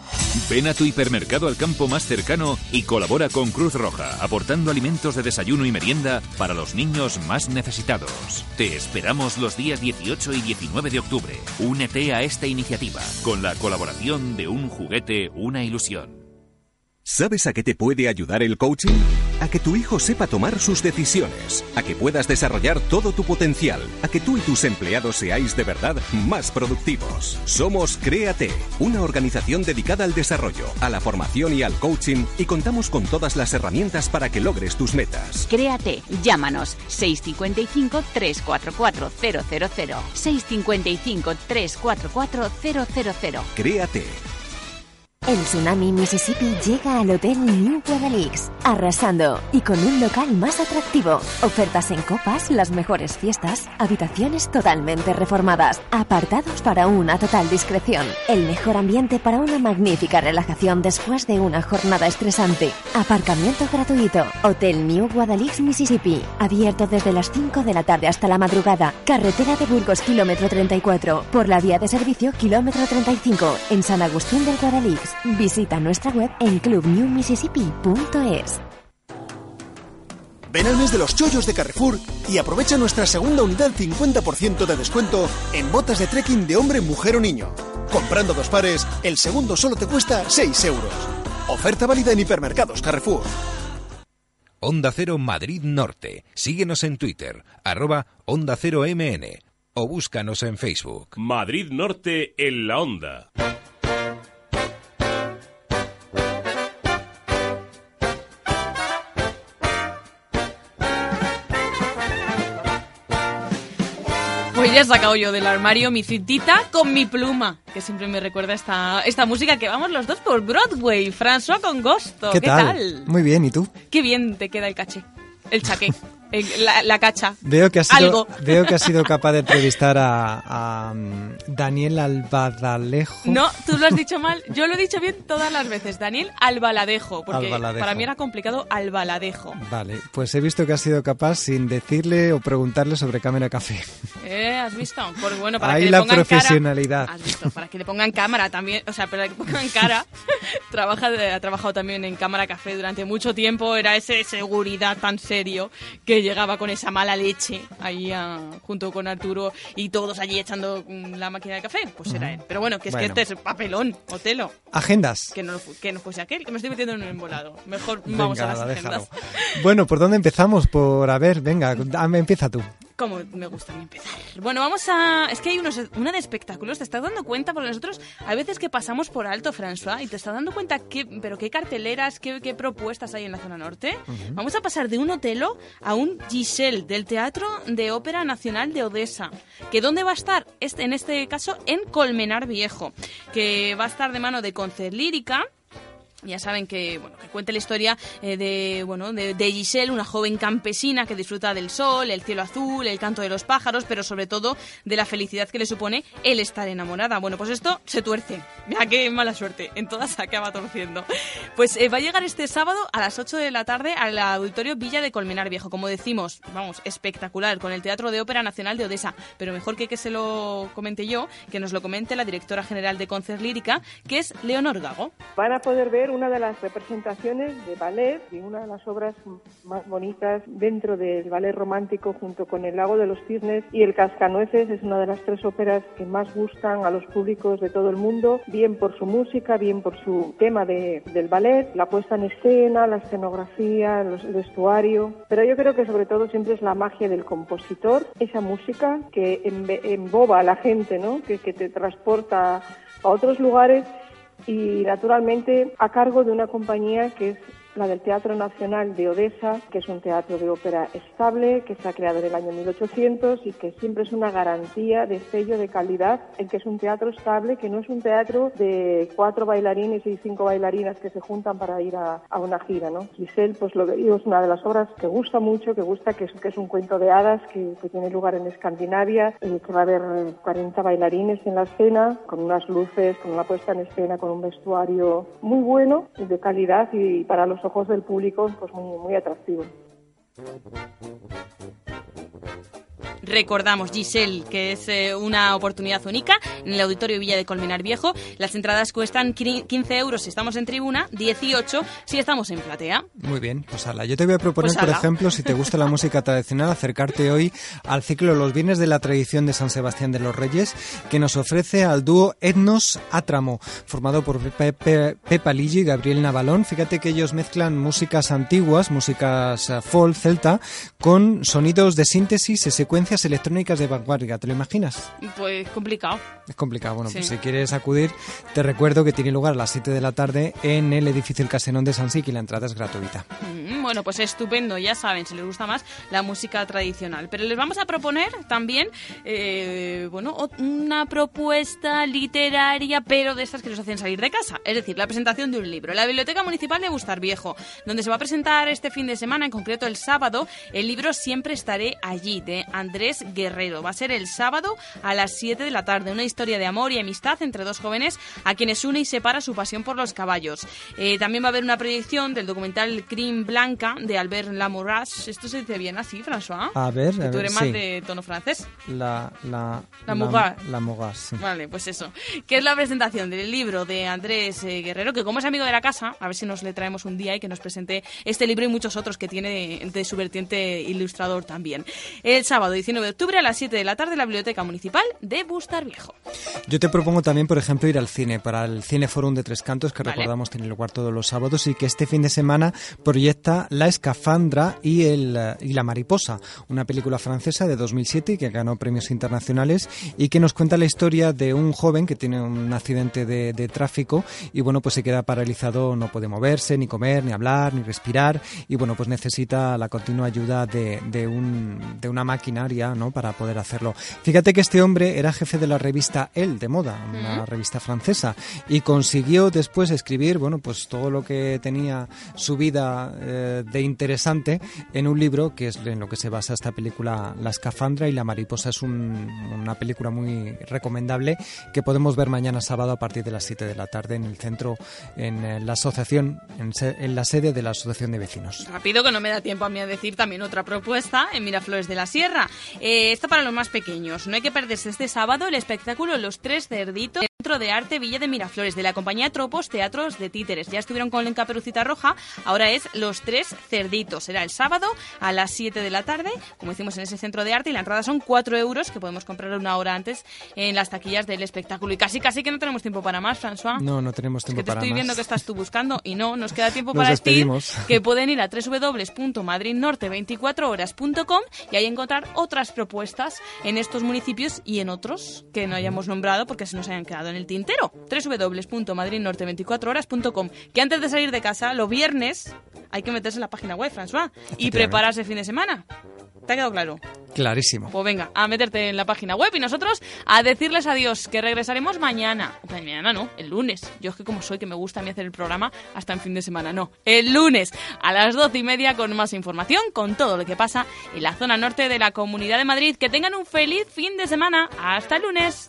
Ven a tu hipermercado al campo más cercano y colabora con Cruz Roja, aportando alimentos de desayuno y merienda para los niños más necesitados. Te esperamos los días 18 y 19 de octubre. Únete a esta iniciativa con la colaboración de Un Juguete, una ilusión. ¿Sabes a qué te puede ayudar el coaching? A que tu hijo sepa tomar sus decisiones, a que puedas desarrollar todo tu potencial, a que tú y tus empleados seáis de verdad más productivos. Somos Créate, una organización dedicada al desarrollo, a la formación y al coaching y contamos con todas las herramientas para que logres tus metas. Créate, llámanos 655 344 000 655 344 000 Créate. El tsunami Mississippi llega al Hotel New Guadalix, arrasando y con un local más atractivo. Ofertas en copas, las mejores fiestas, habitaciones totalmente reformadas, apartados para una total discreción, el mejor ambiente para una magnífica relajación después de una jornada estresante, aparcamiento gratuito. Hotel New Guadalix, Mississippi, abierto desde las 5 de la tarde hasta la madrugada. Carretera de Burgos, kilómetro 34, por la vía de servicio, kilómetro 35, en San Agustín del Guadalix. Visita nuestra web en clubnewmississippi.es. Ven al mes de los chollos de Carrefour y aprovecha nuestra segunda unidad 50% de descuento en botas de trekking de hombre, mujer o niño. Comprando dos pares, el segundo solo te cuesta 6 euros. Oferta válida en hipermercados Carrefour. Onda Cero Madrid Norte. Síguenos en Twitter, arroba Onda Cero MN o búscanos en Facebook. Madrid Norte en la Onda. Pues ya he sacado yo del armario mi cintita con mi pluma, que siempre me recuerda esta, esta música que vamos los dos por Broadway. François con Gosto. ¿Qué, tal? Muy bien, ¿y tú? Qué bien te queda el caché. El chaqué. (laughs) la, la cacha. Veo que has sido, Algo. veo que has sido (laughs) capaz de entrevistar a, a, mm, Daniel Albadalejo. No, tú lo has dicho mal. Yo lo he dicho bien todas las veces. Daniel Albaladejo, porque Albaladejo. para mí era complicado Albaladejo. Vale, pues he visto que has sido capaz sin decirle o preguntarle sobre Cámara Café. ¿Eh? ¿Has visto? Porque bueno, para Ahí que le la pongan profesionalidad. Cara, ¿Has visto? Para que le pongan cámara también, o sea, para que pongan cara. (laughs) trabaja, ha trabajado también en Cámara Café durante mucho tiempo. Era ese seguridad tan serio que llegaba con esa mala leche ahí a- junto con Arturo y todos allí echando mm, la máquina de café. Pues era él. Pero bueno, que es Bueno. que este es papelón, Otelo. Agendas. Que no, que no fuese aquel, que me estoy metiendo en un embolado. Mejor Venga, (laughs) vamos a las agendas. déjalo. Bueno, ¿por dónde empezamos? Por, a ver, venga, dame, empieza tú. Como me gusta a empezar. Bueno, vamos a... Es que hay unos, una de espectáculos, ¿te estás dando cuenta? Porque nosotros hay veces que pasamos por alto, François, y te estás dando cuenta qué, pero qué carteleras, qué, qué propuestas hay en la zona norte. Vamos a pasar de un Otelo a un Giselle, del Teatro de Ópera Nacional de Odessa. ¿Que dónde va a estar? Este, en este caso, en Colmenar Viejo. Que va a estar de mano de Concert Lírica. Ya saben que, bueno, que cuenta la historia eh, de, bueno, de, de Giselle, una joven campesina que disfruta del sol, el cielo azul, el canto de los pájaros, pero sobre todo de la felicidad que le supone el estar enamorada. Bueno, pues esto se tuerce. Mira qué mala suerte. En todas acaba torciendo. Pues eh, va a llegar este sábado a las 8 de la tarde al Auditorio Villa de Colmenar Viejo. Como decimos, vamos, espectacular, con el Teatro de Ópera Nacional de Odessa. Pero mejor que que se lo comente yo, que nos lo comente la directora general de Concert Lírica, que es Leonor Gago. Van a poder ver una de las representaciones de ballet y una de las obras más bonitas dentro del ballet romántico junto con El lago de los cisnes y El cascanueces es una de las tres óperas que más gustan a los públicos de todo el mundo, bien por su música, bien por su tema de- del ballet, la puesta en escena, la escenografía, los- el vestuario, pero yo creo que sobre todo siempre es la magia del compositor, esa música que emboba a la gente, ¿no? que, que te transporta a otros lugares y naturalmente a cargo de una compañía que es la del Teatro Nacional de Odessa, que es un teatro de ópera estable, que se ha creado en el año 1800 y que siempre es una garantía de sello de calidad en que es un teatro estable, que no es un teatro de cuatro bailarines y cinco bailarinas que se juntan para ir a, una gira, ¿no? Giselle, pues lo que digo, es una de las obras que gusta mucho, que gusta, que es, que es un cuento de hadas que, tiene lugar en Escandinavia, eh, que va a haber 40 bailarines en la escena, con unas luces, con una puesta en escena, con un vestuario muy bueno, de calidad y para los ojos del público, pues muy, muy atractivo. Recordamos, Giselle, que es eh, una oportunidad única en el Auditorio Villa de Colmenar Viejo. Las entradas cuestan 15 euros si estamos en tribuna, 18 si estamos en platea. Muy bien, pues ala. Yo te voy a proponer, pues por ejemplo, si te gusta la (laughs) música tradicional, acercarte hoy al ciclo Los Bienes de la Tradición de San Sebastián de los Reyes, que nos ofrece al dúo Etnos Atramo, formado por Pepa Ligi y Gabriel Navalón. Fíjate que ellos mezclan músicas antiguas, músicas eh, folk, celta, con sonidos de síntesis y secuencias electrónicas de vanguardia. ¿Te lo imaginas? Pues complicado. Es complicado. Bueno, pues si quieres acudir, te recuerdo que tiene lugar a las 7 de la tarde en el edificio El Casenón de Sansic y la entrada es gratuita. Mm, bueno, pues estupendo. Ya saben, si les gusta más la música tradicional. Pero les vamos a proponer también, eh, bueno, una propuesta literaria, pero de estas que nos hacen salir de casa. Es decir, la presentación de un libro. La Biblioteca Municipal de Bustar Viejo, donde se va a presentar este fin de semana, en concreto el sábado, el libro Siempre estaré allí, de Andrés Guerrero. Va a ser el sábado a las 7 de la tarde. Una historia de amor y amistad entre dos jóvenes a quienes une y separa su pasión por los caballos. Eh, también va a haber una proyección del documental Cream Blanca de Albert Lamouras. ¿Esto se dice bien así, François? A ver, que tú eres más de tono francés. La, la, la, la, Vale, pues eso. Que es la presentación del libro de Andrés eh, Guerrero, que como es amigo de la casa, a ver si nos le traemos un día y que nos presente este libro y muchos otros que tiene de, de su vertiente ilustrador también. El sábado 19 de octubre a las 7 de la tarde en la Biblioteca Municipal de Bustar Viejo. Yo te propongo también, por ejemplo, ir al cine, para el Cine Forum de Tres Cantos, que recordamos tiene lugar todos los sábados y que este fin de semana proyecta La Escafandra y, el, y la Mariposa, una película francesa de 2007 que ganó premios internacionales y que nos cuenta la historia de un joven que tiene un accidente de, tráfico y bueno, pues se queda paralizado, no puede moverse, ni comer, ni hablar, ni respirar y bueno, pues necesita la continua ayuda de, de, un, de una maquinaria ¿no? para poder hacerlo. Fíjate que este hombre era jefe de la revista El de moda, una revista francesa, y consiguió después escribir, bueno, pues todo lo que tenía su vida eh, de interesante en un libro que es en lo que se basa esta película La escafandra y la mariposa. Es una película muy recomendable que podemos ver mañana sábado a partir de las 7 de la tarde en el centro, en eh, la asociación, en, la sede de la asociación de vecinos. Rápido que no me da tiempo a mí a decir también otra propuesta en Miraflores de la Sierra. Eh, esto para los más pequeños. No hay que perderse este sábado el espectáculo Los Tres Cerditos. Centro de Arte Villa de Miraflores, de la compañía Tropos Teatros de Títeres. Ya estuvieron con Caperucita Roja, ahora es Los Tres Cerditos. Será el sábado a las 7 de la tarde, como hicimos en ese centro de arte, y la entrada son 4 euros, que podemos comprar una hora antes en las taquillas del espectáculo. Y casi, casi que no tenemos tiempo para más, François. No, no tenemos tiempo para más. estoy viendo que estás tú buscando y no, nos queda tiempo (laughs) para decir que pueden ir a www.madridnorte24horas.com y ahí encontrar otras propuestas en estos municipios y en otros que no hayamos nombrado porque se nos hayan quedado en el tintero. www.madridnorte24horas.com. Que antes de salir de casa, los viernes, hay que meterse en la página web, François, y prepararse el fin de semana. ¿Te ha quedado claro? Clarísimo. Pues venga, a meterte en la página web y nosotros a decirles adiós, que regresaremos mañana. mañana no, el lunes. Yo es que como soy que me gusta a mí hacer el programa hasta en fin de semana, no. El lunes a las doce y media con más información, con todo lo que pasa en la zona norte de la Comunidad de Madrid. Que tengan un feliz fin de semana. Hasta el lunes.